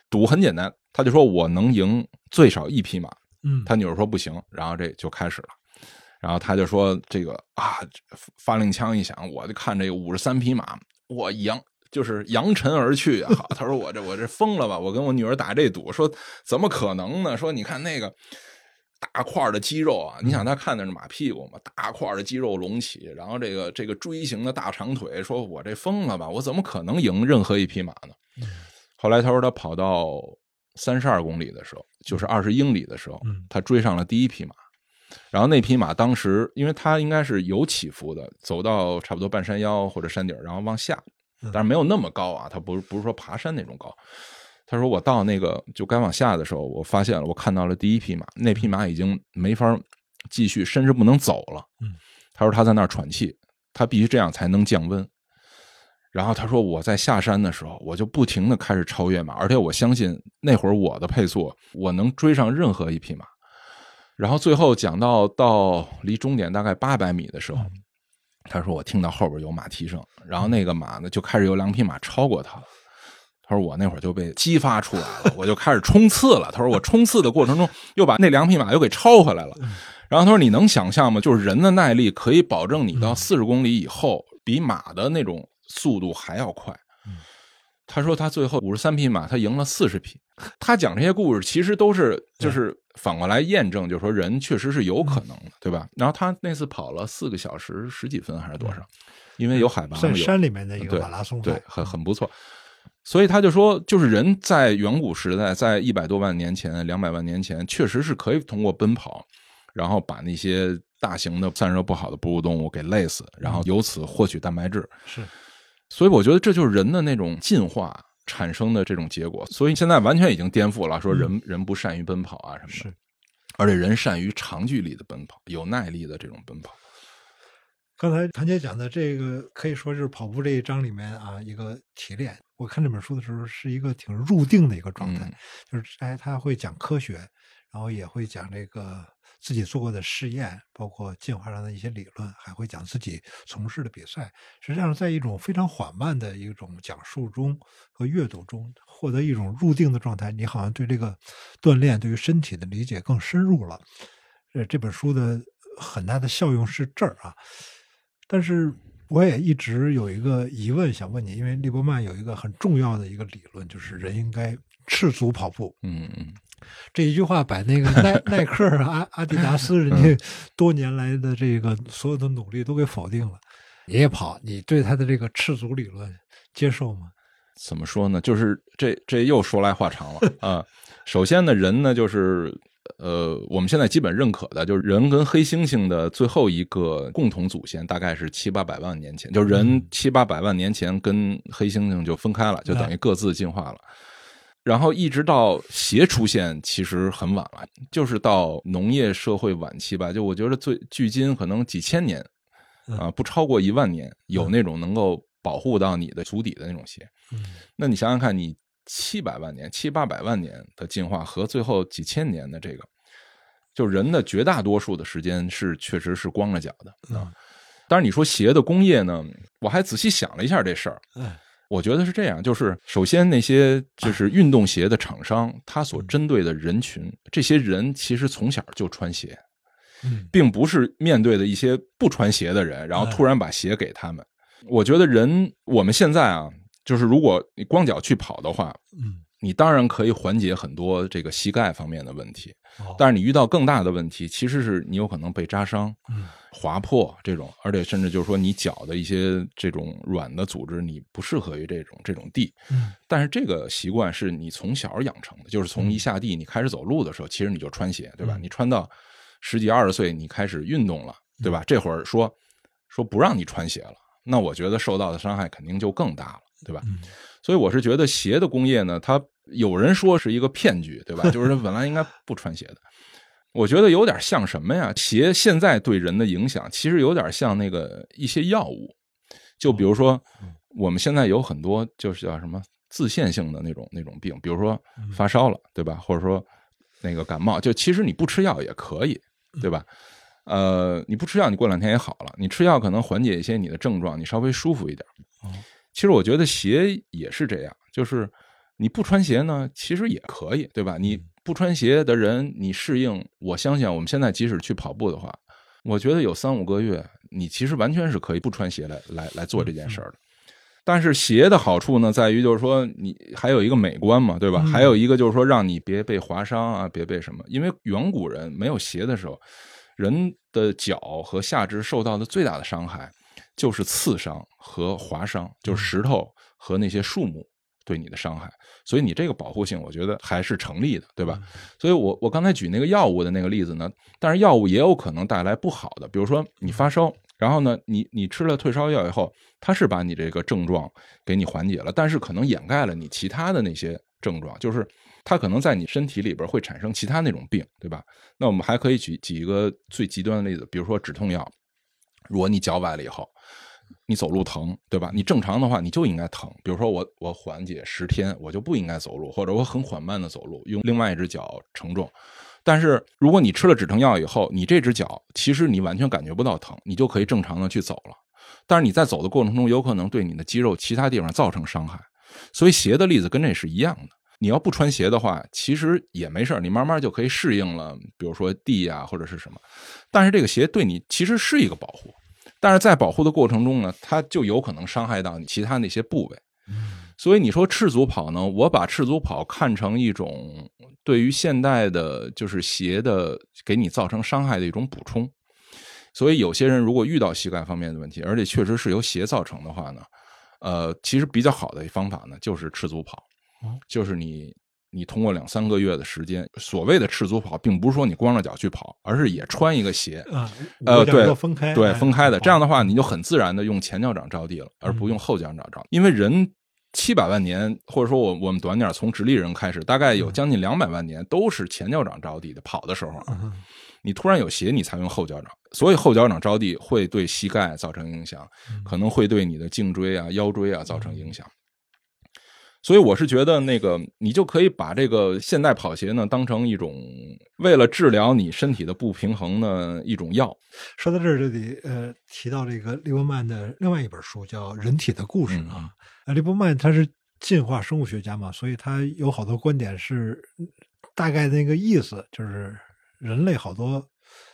赌很简单，他就说我能赢最少一匹马，嗯，他女儿说不行，然后这就开始了。然后他就说：“这个啊，发令枪一响，我就看这五十三匹马，我扬就是扬尘而去啊！好 他说我这我这疯了吧？我跟我女儿打这赌，说怎么可能呢？说你看那个大块的肌肉啊，你想他看的是马屁股嘛，大块的肌肉隆起，然后这个这个锥形的大长腿，说我这疯了吧？我怎么可能赢任何一匹马呢？后来他说他跑到三十二公里的时候，就是二十英里的时候嗯，他追上了第一匹马。然后那匹马当时，因为它应该是有起伏的，走到差不多半山腰或者山顶，然后往下，嗯但是没有那么高啊，它不是不是说爬山那种高。他说我到那个就该往下的时候，我发现了，我看到了第一匹马，那匹马已经没法继续，甚至不能走了。嗯，他说他在那儿喘气，他必须这样才能降温。然后他说我在下山的时候，我就不停的开始超越马，而且我相信那会儿我的配速，我能追上任何一匹马。然后最后讲到到离终点大概八百米的时候，他说我听到后边有马蹄声，然后那个马呢就开始有两匹马超过他了。他说我那会儿就被激发出来了，我就开始冲刺了。他说我冲刺的过程中又把那两匹马又给超回来了。然后他说你能想象吗？就是人的耐力可以保证你到四十公里以后比马的那种速度还要快。他说他最后五十三匹马，他赢了四十匹。他讲这些故事，其实都是就是反过来验证，就是说人确实是有可能的，对吧？然后他那次跑了四个小时十几分还是多少？因为有海拔嘛，在山里面的一个马拉松赛，，对很很不错。所以他就说，就是人在远古时代，在一百多万年前、两百万年前，确实是可以通过奔跑，然后把那些大型的散热不好的哺乳动物给累死，然后由此获取蛋白质。是所以我觉得这就是人的那种进化产生的这种结果。所以现在完全已经颠覆了，说人、人不善于奔跑啊什么的，是。而且人善于长距离的奔跑，有耐力的这种奔跑。刚才谭姐讲的这个，可以说是跑步这一章里面啊一个提炼。我看这本书的时候，是一个挺入定的一个状态，嗯就是哎，他会讲科学，然后也会讲这个自己做过的试验，包括进化上的一些理论，还会讲自己从事的比赛。实际上，在一种非常缓慢的一种讲述中和阅读中，获得一种入定的状态，你好像对这个锻炼、对于身体的理解更深入了。呃，这本书的很大的效用是这儿啊。但是我也一直有一个疑问想问你，因为利伯曼有一个很重要的一个理论，就是人应该赤足跑步。嗯嗯这一句话把那个耐 耐克、阿阿迪达斯人家多年来的这个所有的努力都给否定了。你也跑，你对他的这个赤足理论接受吗？怎么说呢？就是这这又说来话长了啊。首先呢，人呢就是呃，我们现在基本认可的就是人跟黑猩猩的最后一个共同祖先，大概是七八百万年前，就人七八百万年前跟黑猩猩就分开了，就等于各自进化了。然后一直到鞋出现，其实很晚了，就是到农业社会晚期吧。就我觉得最距今可能几千年啊，不超过一万年，有那种能够保护到你的足底的那种鞋。那你想想看，你七百万年、七八百万年的进化和最后几千年的这个，就人的绝大多数的时间是确实是光着脚的啊。当然，你说鞋的工业呢，我还仔细想了一下这事儿。我觉得是这样，就是首先那些就是运动鞋的厂商，他所针对的人群，这些人其实从小就穿鞋，并不是面对的一些不穿鞋的人，然后突然把鞋给他们。我觉得人我们现在啊，就是如果你光脚去跑的话，嗯。你当然可以缓解很多这个膝盖方面的问题，但是你遇到更大的问题，其实是你有可能被扎伤、划破这种，而且甚至就是说你脚的一些这种软的组织，你不适合于这种这种地。但是这个习惯是你从小养成的，就是从一下地你开始走路的时候，其实你就穿鞋，对吧？你穿到十几二十岁，你开始运动了，对吧？这会儿说说不让你穿鞋了，那我觉得受到的伤害肯定就更大了，对吧？所以我是觉得鞋的工业呢，它有人说是一个骗局，对吧？就是本来应该不穿鞋的。我觉得有点像什么呀？鞋现在对人的影响，其实有点像那个一些药物。就比如说，我们现在有很多就是叫什么自限性的那种那种病，比如说发烧了，对吧？或者说那个感冒，就其实你不吃药也可以，对吧？呃，你不吃药，你过两天也好了。你吃药可能缓解一些你的症状，你稍微舒服一点。其实我觉得鞋也是这样，就是你不穿鞋呢，其实也可以，对吧？你不穿鞋的人，你适应，我相信我们现在即使去跑步的话，我觉得有三五个月，你其实完全是可以不穿鞋来来来做这件事儿的。但是鞋的好处呢，在于就是说你还有一个美观嘛，对吧？还有一个就是说让你别被划伤啊，别被什么，因为远古人没有鞋的时候，人的脚和下肢受到的最大的伤害。就是刺伤和划伤，就是石头和那些树木对你的伤害，所以你这个保护性，我觉得还是成立的，对吧？所以我我刚才举那个药物的那个例子呢，但是药物也有可能带来不好的，比如说你发烧，然后呢，你你吃了退烧药以后，它是把你这个症状给你缓解了，但是可能掩盖了你其他的那些症状，就是它可能在你身体里边会产生其他那种病，对吧？那我们还可以举举一个最极端的例子，比如说止痛药，如果你脚崴了以后。你走路疼，对吧？你正常的话，你就应该疼。比如说，我我缓解十天，我就不应该走路，或者我很缓慢的走路，用另外一只脚承重。但是，如果你吃了止疼药以后，你这只脚其实你完全感觉不到疼，你就可以正常的去走了。但是你在走的过程中，有可能对你的肌肉其他地方造成伤害。所以鞋的例子跟这是一样的。你要不穿鞋的话，其实也没事你慢慢就可以适应了。比如说地啊，或者是什么。但是这个鞋对你其实是一个保护。但是在保护的过程中呢，它就有可能伤害到你其他那些部位。所以你说赤足跑呢？我把赤足跑看成一种对于现代的，就是鞋的给你造成伤害的一种补充。所以有些人如果遇到膝盖方面的问题，而且确实是由鞋造成的话呢，呃，其实比较好的方法呢就是赤足跑，就是你。你通过两三个月的时间，所谓的赤足跑，并不是说你光着脚去跑，而是也穿一个鞋，呃，对，分开，对，分开的。这样的话，你就很自然的用前脚掌着地了，而不用后脚掌着。因为人七百万年，或者说我我们短点，从直立人开始，大概有将近两百万年都是前脚掌着地的。跑的时候，你突然有鞋，你才用后脚掌，所以后脚掌着地会对膝盖造成影响，可能会对你的颈椎啊、腰椎啊造成影响。所以我是觉得，那个你就可以把这个现代跑鞋呢当成一种为了治疗你身体的不平衡的一种药。说到这儿就得呃提到这个利伯曼的另外一本书叫《人体的故事》啊。呃，利伯曼他是进化生物学家嘛，所以他有好多观点是大概那个意思，就是人类好多。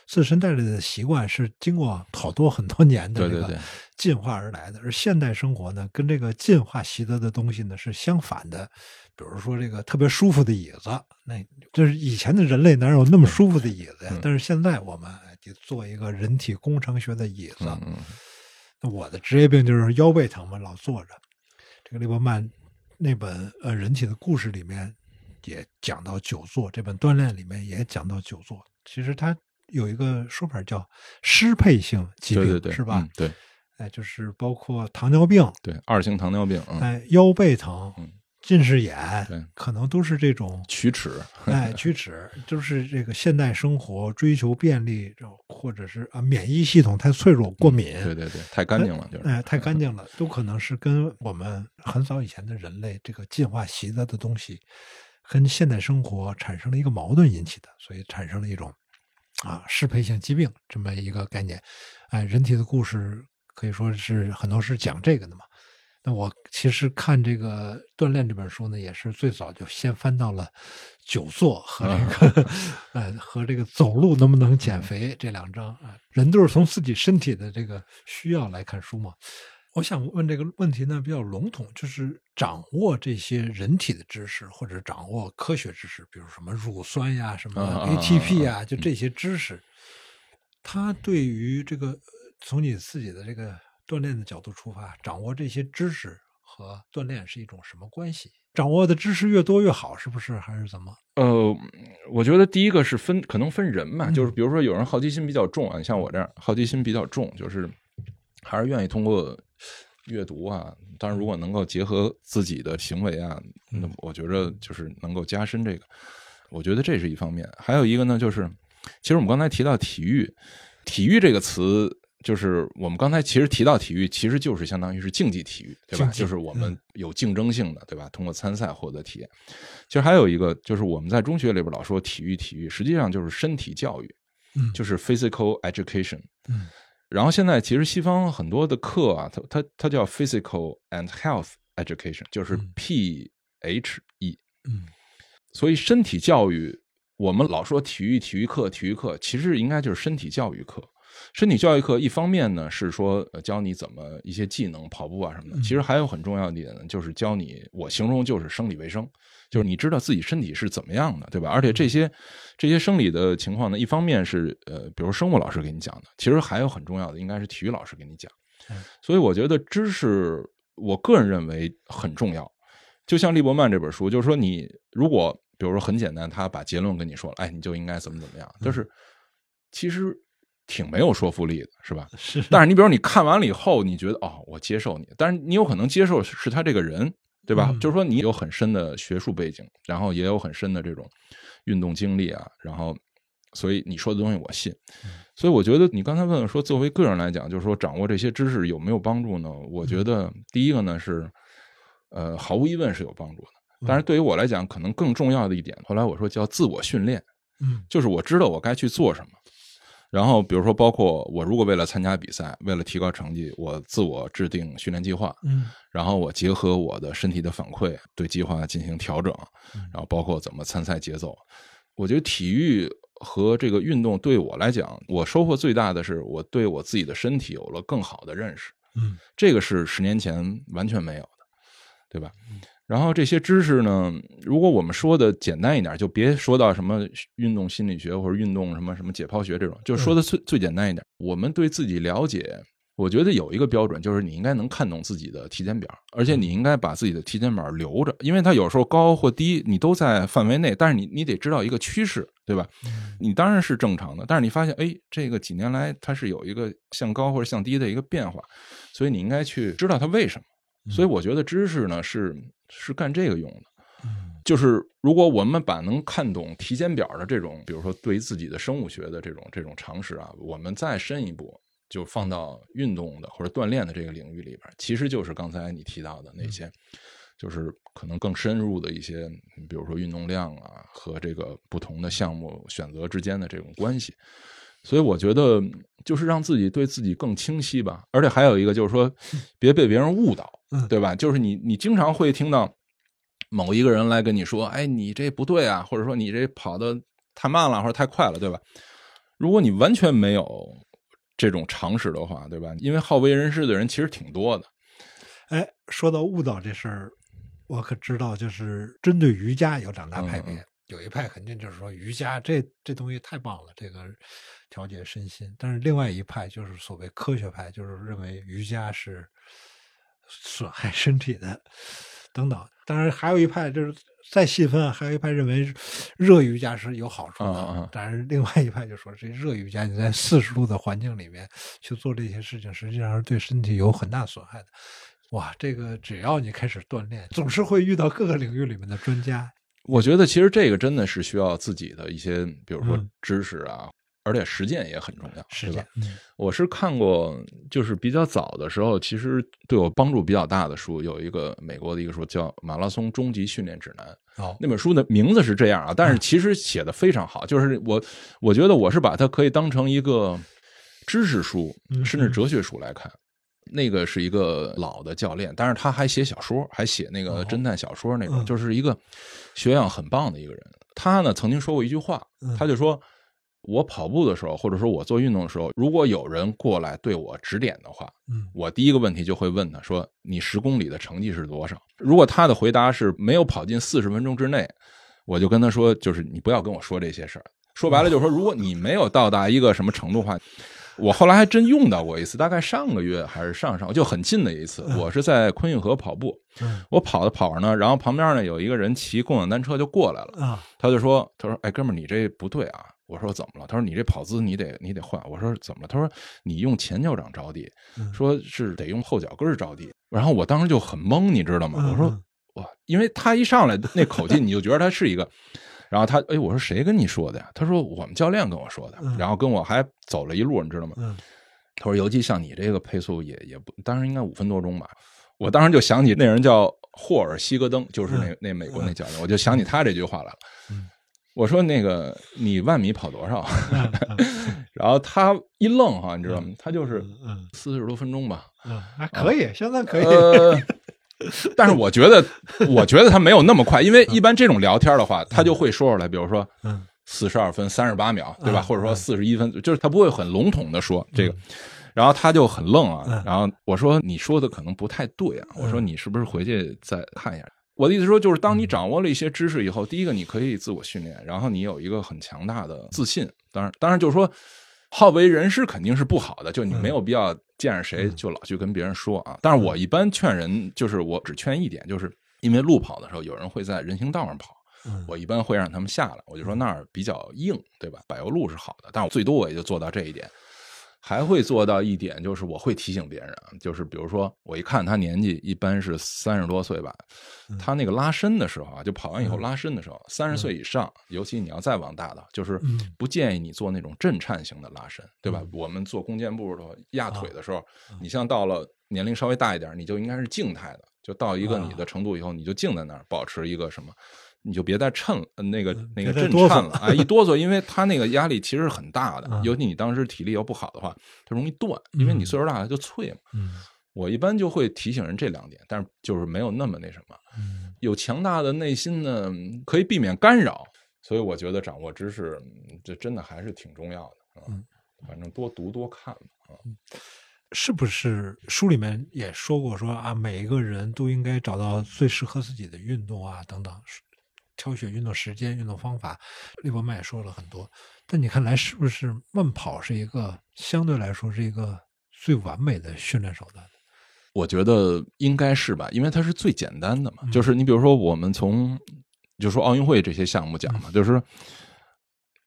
自身带来的习惯是经过好多很多年的这个进化而来的，而现代生活呢，跟这个进化习得的东西呢是相反的。比如说这个特别舒服的椅子，那就是以前的人类哪有那么舒服的椅子呀？但是现在我们得做一个人体工程学的椅子。那我的职业病就是腰背疼嘛，老坐着。这个利伯曼那本呃《人体的故事》里面也讲到久坐，这本锻炼里面也讲到久坐。其实它有一个说法叫失配性疾病，对对对，是吧？嗯对哎，就是包括糖尿病，对，二型糖尿病，嗯，哎，腰背疼嗯、近视眼对，可能都是这种 龋齿，哎，龋齿就是这个现代生活追求便利，或者是啊免疫系统太脆弱、过敏，对对对，太干净了，就是，哎，太干 净了，都可能是跟我们很早以前的人类这个进化习得的东西，跟现代生活产生了一个矛盾引起的，所以产生了一种啊适配性疾病这么一个概念。哎，人体的故事可以说是很多是讲这个的嘛。那我其实看这个锻炼这本书呢，也是最早就先翻到了久坐和这个、呃和这个走路能不能减肥这两章啊。人都是从自己身体的这个需要来看书嘛。我想问这个问题呢比较笼统，就是掌握这些人体的知识或者掌握科学知识，比如什么乳酸呀、什么 ATP 呀，啊就这些知识，它对于这个呃从你自己的这个锻炼的角度出发，掌握这些知识和锻炼是一种什么关系？掌握的知识越多越好，是不是？还是怎么？呃，我觉得第一个是分，可能分人嘛，嗯就是比如说有人好奇心比较重啊，你像我这样好奇心比较重，就是还是愿意通过阅读啊，当然如果能够结合自己的行为啊，那我觉着就是能够加深这个，我觉得这是一方面。还有一个呢，就是其实我们刚才提到体育，体育这个词。就是我们刚才其实提到体育，其实就是相当于是竞技体育，对吧？就是我们有竞争性的，对吧？通过参赛获得体验。其实还有一个，就是我们在中学里边老说体育，体育实际上就是身体教育，嗯就是 physical education。嗯然后现在其实西方很多的课啊，它它它叫 physical and health education，就是嗯 P H E。嗯所以身体教育，我们老说体育体育课体育课，其实应该就是身体教育课。身体教育课一方面呢是说呃教你怎么一些技能，跑步啊什么的，嗯其实还有很重要的一点呢，就是教你，我形容就是生理卫生，就是你知道自己身体是怎么样的，对吧？而且这些这些生理的情况呢，一方面是呃，比如生物老师给你讲的，其实还有很重要的，应该是体育老师给你讲嗯。所以我觉得知识，我个人认为很重要。就像利伯曼这本书，就是说你如果比如说很简单，他把结论跟你说了，哎，你就应该怎么怎么样，嗯就是其实挺没有说服力的，是吧？是，但是你比如你看完了以后，你觉得哦，我接受你，但是你有可能接受是是他这个人，对吧？嗯就是说你有很深的学术背景，然后也有很深的这种运动经历啊，然后所以你说的东西我信。嗯所以我觉得你刚才问说，作为个人来讲，就是说掌握这些知识有没有帮助呢？我觉得第一个呢是，呃，毫无疑问是有帮助的。但是对于我来讲，可能更重要的一点，后来我说叫自我训练。嗯就是我知道我该去做什么。然后，比如说，包括我如果为了参加比赛，为了提高成绩，我自我制定训练计划，嗯然后我结合我的身体的反馈，对计划进行调整，然后包括怎么参赛节奏。我觉得体育和这个运动对我来讲，我收获最大的是我对我自己的身体有了更好的认识。嗯这个是十年前完全没有的，对吧？然后这些知识呢，如果我们说的简单一点，就别说到什么运动心理学或者运动什么什么解剖学这种，就说的最最简单一点。我们对自己了解，我觉得有一个标准，就是你应该能看懂自己的体检表，而且你应该把自己的体检表留着，因为它有时候高或低，你都在范围内，但是你你得知道一个趋势，对吧？你当然是正常的，但是你发现，哎，这个几年来它是有一个向高或者向低的一个变化，所以你应该去知道它为什么。所以我觉得知识呢是是干这个用的，嗯。就是如果我们把能看懂体检表的这种，比如说对于自己的生物学的这种这种常识啊，我们再深一步，就放到运动的或者锻炼的这个领域里边，其实就是刚才你提到的那些，就是可能更深入的一些，比如说运动量啊和这个不同的项目选择之间的这种关系。所以我觉得就是让自己对自己更清晰吧，而且还有一个就是说，别被别人误导，嗯对吧？就是你你经常会听到某一个人来跟你说，哎，你这不对啊，或者说你这跑的太慢了，或者太快了，对吧？如果你完全没有这种常识的话，对吧？因为好为人师的人其实挺多的，哎，说到误导这事儿，我可知道，就是针对瑜伽有两大派别，嗯有一派肯定就是说瑜伽这这东西太棒了，这个调节身心。但是另外一派就是所谓科学派，就是认为瑜伽是损害身体的等等。当然还有一派就是再细分，还有一派认为热瑜伽是有好处的。但是另外一派就说这热瑜伽你在四十度的环境里面去做这些事情，实际上是对身体有很大损害的。哇，这个只要你开始锻炼，总是会遇到各个领域里面的专家。我觉得其实这个真的是需要自己的一些，比如说知识啊，而且实践也很重要，实践。我是看过，就是比较早的时候，其实对我帮助比较大的书，有一个美国的一个书叫《马拉松终极训练指南》。哦，那本书的名字是这样啊，但是其实写的非常好。就是我，我觉得我是把它可以当成一个知识书，甚至哲学书来看。那个是一个老的教练，但是他还写小说，还写那个侦探小说那种，就是一个学养很棒的一个人。他呢曾经说过一句话，他就说：“我跑步的时候，或者说我做运动的时候，如果有人过来对我指点的话，嗯我第一个问题就会问他说：你十公里的成绩是多少？如果他的回答是没有跑进四十分钟之内，我就跟他说，就是你不要跟我说这些事儿。说白了就是说，如果你没有到达一个什么程度的话。”我后来还真用到过一次，大概上个月还是上上，就很近的一次。我是在昆运河跑步，我跑着跑着呢，然后旁边呢有一个人骑共享单车就过来了，他就说：“他说，哎，哥们儿，你这不对啊。”我说：“怎么了？”他说：“你这跑姿你得你得换。”我说：“怎么了？”他说：“你用前脚掌着地，说是得用后脚跟着地。”然后我当时就很懵，你知道吗？我说：“哇，因为他一上来那口气，你就觉得他是一个。”然后他，哎，我说谁跟你说的呀？他说我们教练跟我说的。然后跟我还走了一路，你知道吗？他说尤其像你这个配速也也不，当时应该五分多钟吧。我当时就想起那人叫霍尔西格登，就是那那美国那教练，我就想起他这句话来了。我说那个你万米跑多少？然后他一愣哈，你知道吗？他就是四十多分钟吧。嗯，还可以，现在可以。但是我觉得，我觉得他没有那么快，因为一般这种聊天的话，他就会说出来，比如说，四十二分三十八秒，对吧？或者说四十一分，就是他不会很笼统的说这个，然后他就很愣啊。然后我说，你说的可能不太对啊。我说，你是不是回去再看一下？我的意思说，就是当你掌握了一些知识以后，第一个你可以自我训练，然后你有一个很强大的自信。当然，当然就是说。好为人师肯定是不好的，就你没有必要见着谁就老去跟别人说啊。但是我一般劝人，就是我只劝一点，就是因为路跑的时候有人会在人行道上跑，我一般会让他们下来，我就说那儿比较硬，对吧？柏油路是好的，但我最多我也就做到这一点。还会做到一点，就是我会提醒别人啊，就是比如说我一看他年纪一般是三十多岁吧，他那个拉伸的时候啊，就跑完以后拉伸的时候，三十岁以上，尤其你要再往大的，就是不建议你做那种震颤型的拉伸，对吧？我们做弓箭步的压腿的时候，你像到了年龄稍微大一点，你就应该是静态的，就到一个你的程度以后，你就静在那儿，保持一个什么。你就别再颤了，那个那个震颤了 啊！一哆嗦，因为他那个压力其实是很大的，尤其你当时体力要不好的话，它容易断，因为你岁数大了就脆嘛。我一般就会提醒人这两点，但是就是没有那么那什么。有强大的内心呢，可以避免干扰，所以我觉得掌握知识，这真的还是挺重要的啊。反正多读多看啊。是不是书里面也说过说啊，每一个人都应该找到最适合自己的运动啊，等等。挑选运动时间、运动方法，利伯曼也说了很多。但你看来，是不是慢跑是一个相对来说是一个最完美的训练手段？我觉得应该是吧，因为它是最简单的嘛。就是你比如说，我们从就说奥运会这些项目讲嘛，就是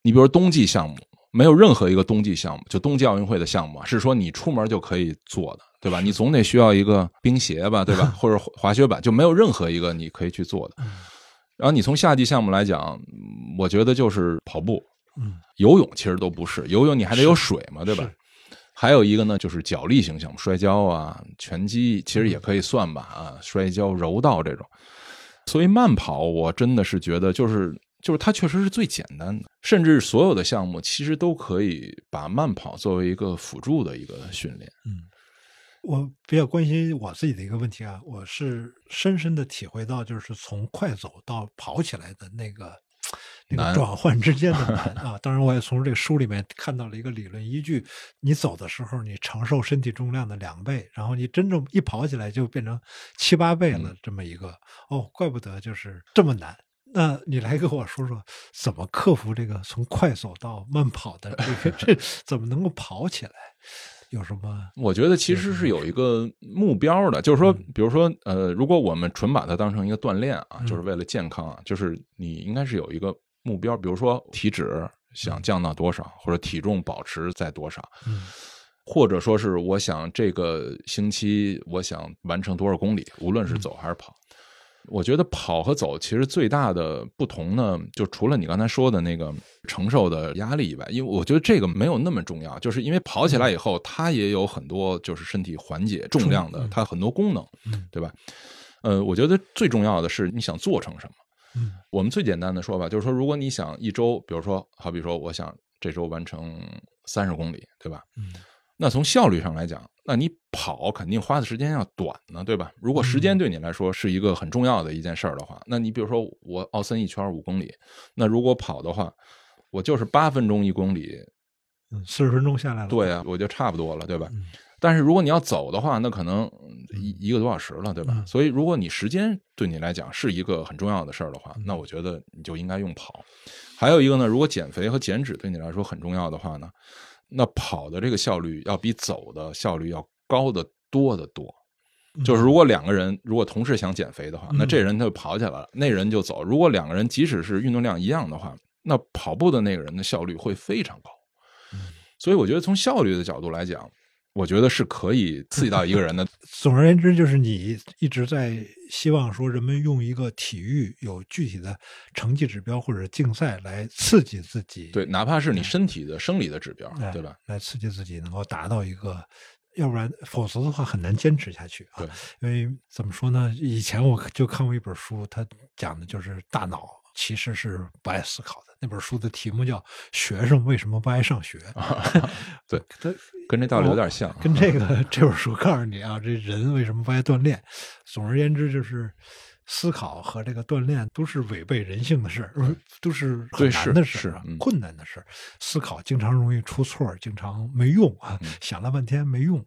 你比如说冬季项目，没有任何一个冬季项目，就冬季奥运会的项目啊是说你出门就可以做的，对吧？你总得需要一个冰鞋吧，对吧？或者滑雪板，就没有任何一个你可以去做的。然后你从夏季项目来讲，我觉得就是跑步，嗯，游泳其实都不是，游泳你还得有水嘛，对吧？还有一个呢，就是脚力型项目，摔跤啊、拳击，其实也可以算吧，啊，摔跤、柔道这种。所以慢跑，我真的是觉得，就是就是它确实是最简单的，甚至所有的项目其实都可以把慢跑作为一个辅助的一个训练，嗯。我比较关心我自己的一个问题啊，我是深深的体会到，就是从快走到跑起来的那个那个转换之间的 难啊。当然，我也从这个书里面看到了一个理论依据：你走的时候，你承受身体重量的两倍，然后你真正一跑起来就变成七八倍了。这么一个哦，怪不得就是这么难。那你来跟我说说，怎么克服这个从快走到慢跑的这个，这怎么能够跑起来？有什么？我觉得其实是有一个目标的，就是说，比如说，呃，如果我们纯把它当成一个锻炼啊，就是为了健康啊，就是你应该是有一个目标，比如说体脂想降到多少，或者体重保持在多少，或者说是我想这个星期我想完成多少公里，无论是走还是跑。我觉得跑和走其实最大的不同呢，就除了你刚才说的那个承受的压力以外，因为我觉得这个没有那么重要，就是因为跑起来以后，它也有很多就是身体缓解重量的，它很多功能，对吧？呃，我觉得最重要的是你想做成什么。我们最简单的说吧，就是说，如果你想一周，比如说，好比说，我想这周完成三十公里，对吧？那从效率上来讲，那你跑肯定花的时间要短呢，对吧？如果时间对你来说是一个很重要的一件事儿的话，那你比如说我奥森一圈五公里，那如果跑的话，我就是八分钟一公里，嗯，四十分钟下来了，对啊，我就差不多了，对吧？但是如果你要走的话，那可能一一个多小时了，对吧？所以如果你时间对你来讲是一个很重要的事儿的话，那我觉得你就应该用跑。还有一个呢，如果减肥和减脂对你来说很重要的话呢？那跑的这个效率要比走的效率要高得多得多，就是如果两个人如果同时想减肥的话，那这人他就跑起来了，那人就走。如果两个人即使是运动量一样的话，那跑步的那个人的效率会非常高。所以我觉得从效率的角度来讲。我觉得是可以刺激到一个人的。总而言之，就是你一直在希望说，人们用一个体育有具体的成绩指标或者竞赛来刺激自己。对，哪怕是你身体的生理的指标，对吧？来刺激自己能够达到一个，要不然否则的话很难坚持下去啊。因为怎么说呢？以前我就看过一本书，它讲的就是大脑。其实是不爱思考的。那本书的题目叫《学生为什么不爱上学》。对，它跟这道理有点像。跟这个这本书告诉你啊，这人为什么不爱锻炼？总而言之，就是思考和这个锻炼都是违背人性的事儿，都是很难的事儿，困难的事儿。思考经常容易出错，经常没用啊，想了半天没用。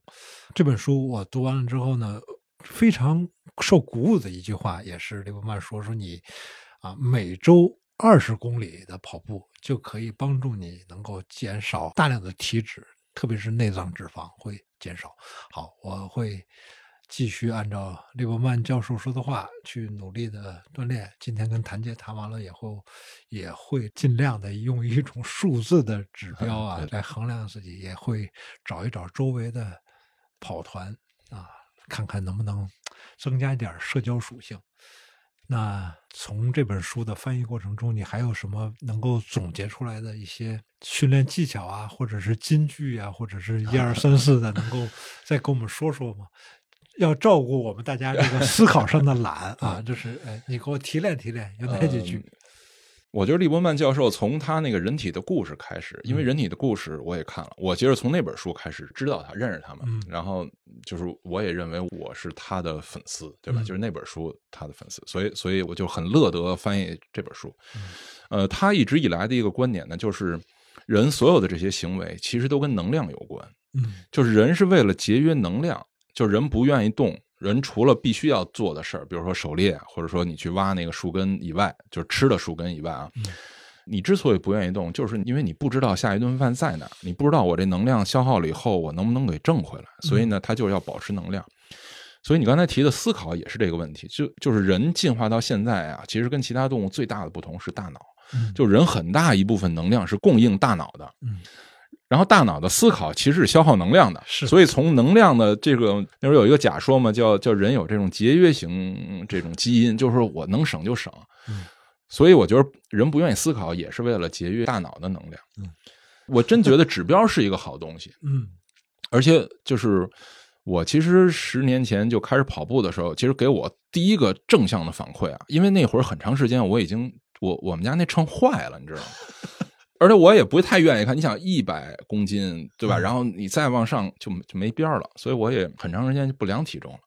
这本书我读完了之后呢，非常受鼓舞的一句话，也是刘伯曼说：“说你。”啊，每周二十公里的跑步就可以帮助你能够减少大量的体脂，特别是内脏脂肪会减少。好，我会继续按照利伯曼教授说的话去努力的锻炼。今天跟谭杰谈完了以后，也会尽量的用一种数字的指标啊 来衡量自己，也会找一找周围的跑团啊，看看能不能增加一点社交属性。那从这本书的翻译过程中，你还有什么能够总结出来的一些训练技巧啊，或者是金句啊，或者是一二三四的，能够 再跟我们说说吗？要照顾我们大家这个思考上的懒 啊，就是哎，你给我提炼提炼，有哪几句？我觉得利伯曼教授从他那个人体的故事开始，因为人体的故事我也看了，我接着从那本书开始知道他，认识他们，然后就是我也认为我是他的粉丝，对吧？就是那本书他的粉丝，所以所以我就很乐得翻译这本书。呃，他一直以来的一个观点呢，就是人所有的这些行为其实都跟能量有关，嗯，就是人是为了节约能量，就是人不愿意动。人除了必须要做的事儿，比如说狩猎，或者说你去挖那个树根以外，就是吃的树根以外啊，你之所以不愿意动，就是因为你不知道下一顿饭在哪，你不知道我这能量消耗了以后我能不能给挣回来，所以呢，他就是要保持能量。所以你刚才提的思考也是这个问题，就就是人进化到现在啊，其实跟其他动物最大的不同是大脑，就人很大一部分能量是供应大脑的。然后大脑的思考其实是消耗能量的，是。所以从能量的这个那时候有一个假说嘛，叫叫人有这种节约型这种基因，就是我能省就省。嗯。所以我觉得人不愿意思考，也是为了节约大脑的能量。嗯。我真觉得指标是一个好东西。嗯。而且就是我其实十年前就开始跑步的时候，其实给我第一个正向的反馈啊，因为那会儿很长时间我已经我我们家那秤坏了，你知道吗？而且我也不太愿意看，你想一百公斤对吧？然后你再往上就就没边了，所以我也很长时间就不量体重了。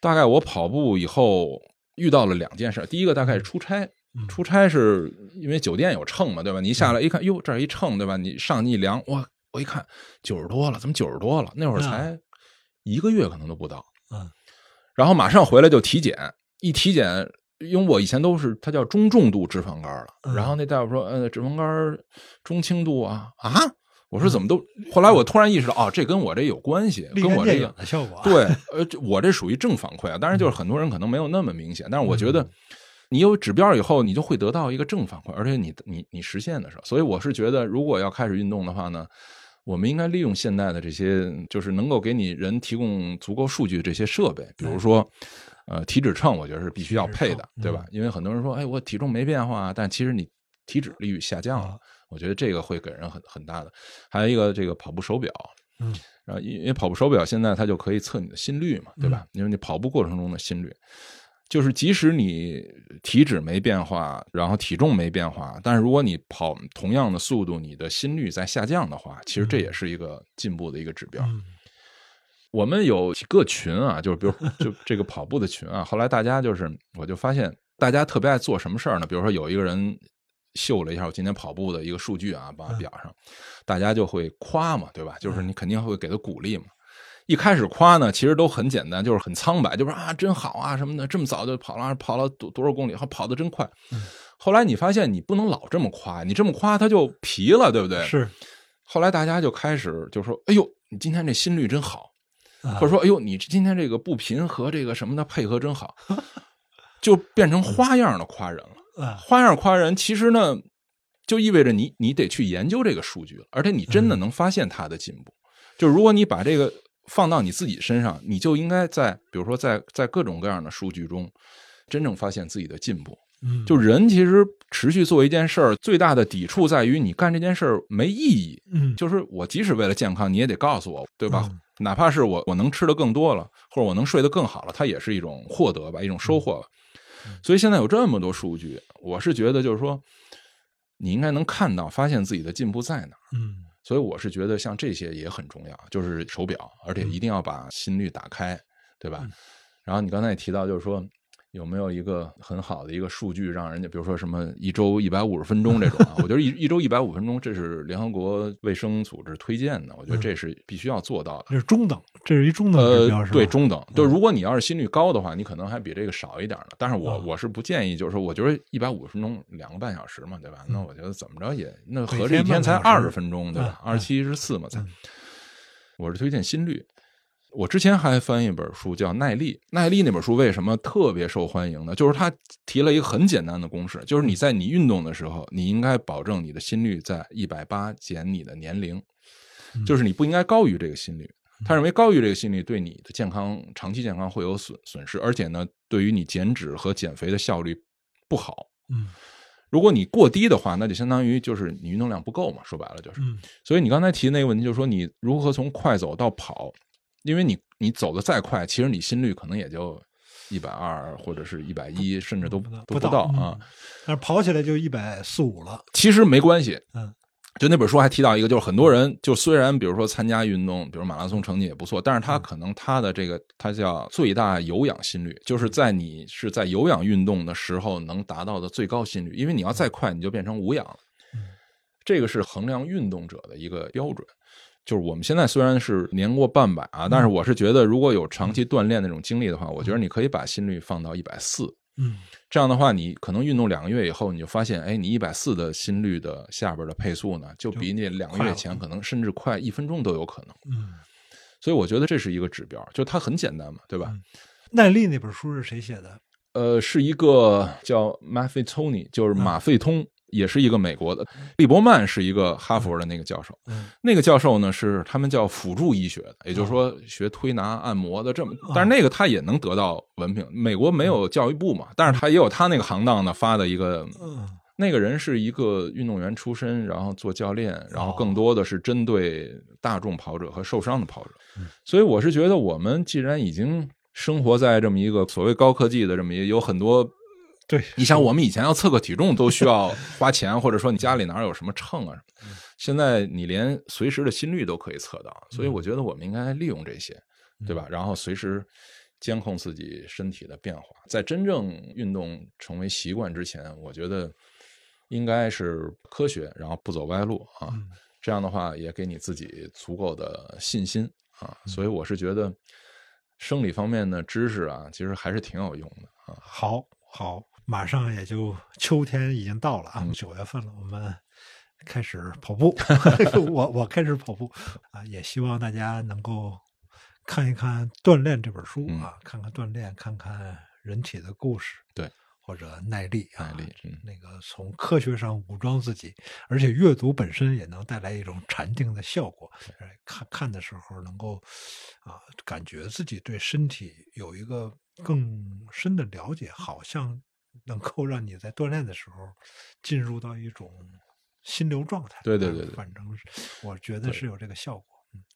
大概我跑步以后遇到了两件事，第一个大概是出差，出差是因为酒店有秤嘛，对吧？你下来一看，哟，这儿一秤对吧？你上你一量，哇，我一看九十多了，怎么九十多了？那会儿才一个月可能都不到，嗯，然后马上回来就体检，一体检因为我以前都是它叫中重度脂肪肝了，嗯。然后那大夫说，呃，脂肪肝中轻度啊。啊，我说怎么都，后来我突然意识到，哦，这跟我这有关系，跟我这个效果。，对，呃，我这属于正反馈啊，当然就是很多人可能没有那么明显，但是我觉得你有指标以后，你就会得到一个正反馈，而且你你你实现的时候，所以我是觉得，如果要开始运动的话呢，我们应该利用现代的这些，就是能够给你人提供足够数据的这些设备，比如说。呃，体脂秤我觉得是必须要配的，对吧？因为很多人说，哎，我体重没变化，但其实你体脂率下降了啊，我觉得这个会给人很很大的。还有一个这个跑步手表，嗯，然后因因为跑步手表现在它就可以测你的心率嘛，对吧？嗯因为你跑步过程中的心率，就是即使你体脂没变化，然后体重没变化，但是如果你跑同样的速度，你的心率在下降的话，其实这也是一个进步的一个指标。嗯我们有几个群啊，就是比如就这个跑步的群啊，后来大家就是我就发现大家特别爱做什么事儿呢？比如说有一个人秀了一下我今天跑步的一个数据啊，把表上，大家就会夸嘛，对吧？就是你肯定会给他鼓励嘛。一开始夸呢，其实都很简单，就是很苍白，就是啊真好啊什么的，这么早就跑了，跑了多多少公里，还跑得真快。后来你发现你不能老这么夸，你这么夸他就皮了，对不对？是后来大家就开始就说：“哎呦，你今天这心率真好。”啊或者说，哎呦，你今天这个步频和这个什么的配合真好，就变成花样的夸人了。啊，花样夸人，其实呢，就意味着你你得去研究这个数据了，而且你真的能发现它的进步。就如果你把这个放到你自己身上，你就应该在比如说在在各种各样的数据中，真正发现自己的进步。嗯，就人其实持续做一件事儿，最大的抵触在于你干这件事儿没意义。嗯，就是我即使为了健康，你也得告诉我，对吧？嗯哪怕是我我能吃的更多了，或者我能睡得更好了，它也是一种获得吧，一种收获吧。嗯所以现在有这么多数据，我是觉得就是说，你应该能看到、发现自己的进步在哪儿。嗯所以我是觉得像这些也很重要，就是手表，而且一定要把心率打开，对吧？嗯然后你刚才也提到，就是说有没有一个很好的一个数据，让人家比如说什么一周一百五十分钟这种啊？我觉得一一周一百五分钟，这是联合国卫生组织推荐的，我觉得这是必须要做到的。这是中等，这是一中等指标，呃，是吧？对，中等。就如果你要是心率高的话，你可能还比这个少一点呢。但是我啊我是不建议，就是说，我觉得一百五十分钟两个半小时嘛，对吧？那我觉得怎么着也那合着一天才二十分钟，对吧？嗯二十七十四嘛才嗯。我是推荐心率。我之前还翻一本书叫《耐力》，耐力那本书为什么特别受欢迎呢？就是他提了一个很简单的公式，就是你在你运动的时候，你应该保证你的心率在一百八减你的年龄，就是你不应该高于这个心率。他认为高于这个心率对你的健康长期健康会有损损失，而且呢，对于你减脂和减肥的效率不好。嗯如果你过低的话，那就相当于就是你运动量不够嘛，说白了就是。嗯所以你刚才提的那个问题，就是说你如何从快走到跑，因为你你走的再快，其实你心率可能也就一百二或者是一百一，甚至都不到都不不到到啊。嗯但是跑起来就一百四五了。其实没关系，嗯，就那本书还提到一个，就是很多人就虽然比如说参加运动，比如马拉松成绩也不错，但是嗯他可能他的这个他叫最大有氧心率，就是在你是在有氧运动的时候能达到的最高心率，因为你要再快，你就变成无氧了。嗯这个是衡量运动者的一个标准。就是我们现在虽然是年过半百啊，但是我是觉得如果有长期锻炼那种经历的话，我觉得你可以把心率放到一百四，嗯。这样的话，你可能运动两个月以后，你就发现，哎，你一百四的心率的下边的配速呢，就比你两个月前可能甚至快一分钟都有可能。嗯，所以我觉得这是一个指标，就它很简单嘛，对吧？耐力那本书是谁写的？呃，是一个叫 Maffei-Tony，就是马费通，也是一个美国的。利伯曼是一个哈佛的那个教授，嗯那个教授呢是他们叫辅助医学的，也就是说学推拿、按摩的这么，但是那个他也能得到文凭。美国没有教育部嘛，但是他也有他那个行当呢发的一个。嗯那个人是一个运动员出身，然后做教练，然后更多的是针对大众跑者和受伤的跑者。所以我是觉得，我们既然已经生活在这么一个所谓高科技的这么一有很多，对，你想我们以前要测个体重都需要花钱，或者说你家里哪有什么秤啊什么，现在你连随时的心率都可以测到，所以我觉得我们应该利用这些，对吧？然后随时。监控自己身体的变化，在真正运动成为习惯之前，我觉得应该是科学，然后不走歪路啊。嗯这样的话，也给你自己足够的信心啊。所以我是觉得生理方面的知识啊，其实还是挺有用的啊。好，好，马上也就秋天已经到了啊，嗯九月份了，我们开始跑步，我我开始跑步啊，也希望大家能够看一看《锻炼》这本书嗯啊，看看锻炼，看看人体的故事，对，或者耐力啊，耐力嗯那个从科学上武装自己，而且阅读本身也能带来一种禅定的效果。呃看看的时候能够啊，感觉自己对身体有一个更深的了解，好像能够让你在锻炼的时候进入到一种心流状态。啊对对对对反正是我觉得是有这个效果。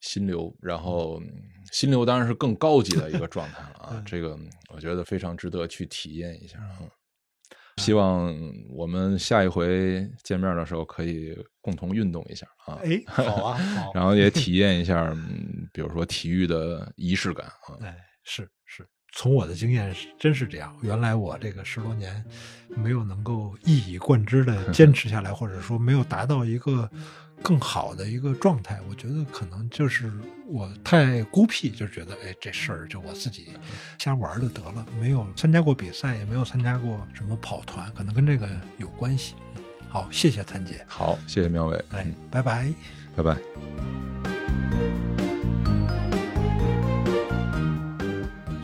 心流，然后嗯心流当然是更高级的一个状态了啊嗯，这个我觉得非常值得去体验一下啊。希望我们下一回见面的时候可以共同运动一下啊，哎，好啊，好，然后也 体验一下，嗯，比如说体育的仪式感啊。哎，是是，从我的经验是真是这样。原来我这个十多年没有能够一以贯之的 坚持下来，或者说没有达到一个更好的一个状态。我觉得可能就是我太孤僻，就觉得哎，这事儿就我自己瞎玩儿就得了，没有参加过比赛，也没有参加过什么跑团，可能跟这个有关系。好，谢谢谭姐，好，谢谢苗伟，哎嗯，拜拜。拜拜。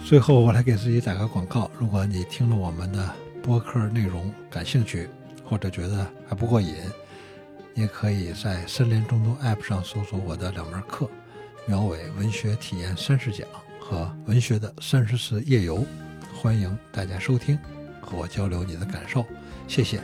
最后，我来给自己打个广告。如果你听了我们的播客内容感兴趣，或者觉得还不过瘾，你也可以在森林中东 App 上搜索我的两门课《苗伟文学体验三十讲》和《文学的三十次夜游》，欢迎大家收听，和我交流你的感受。谢谢。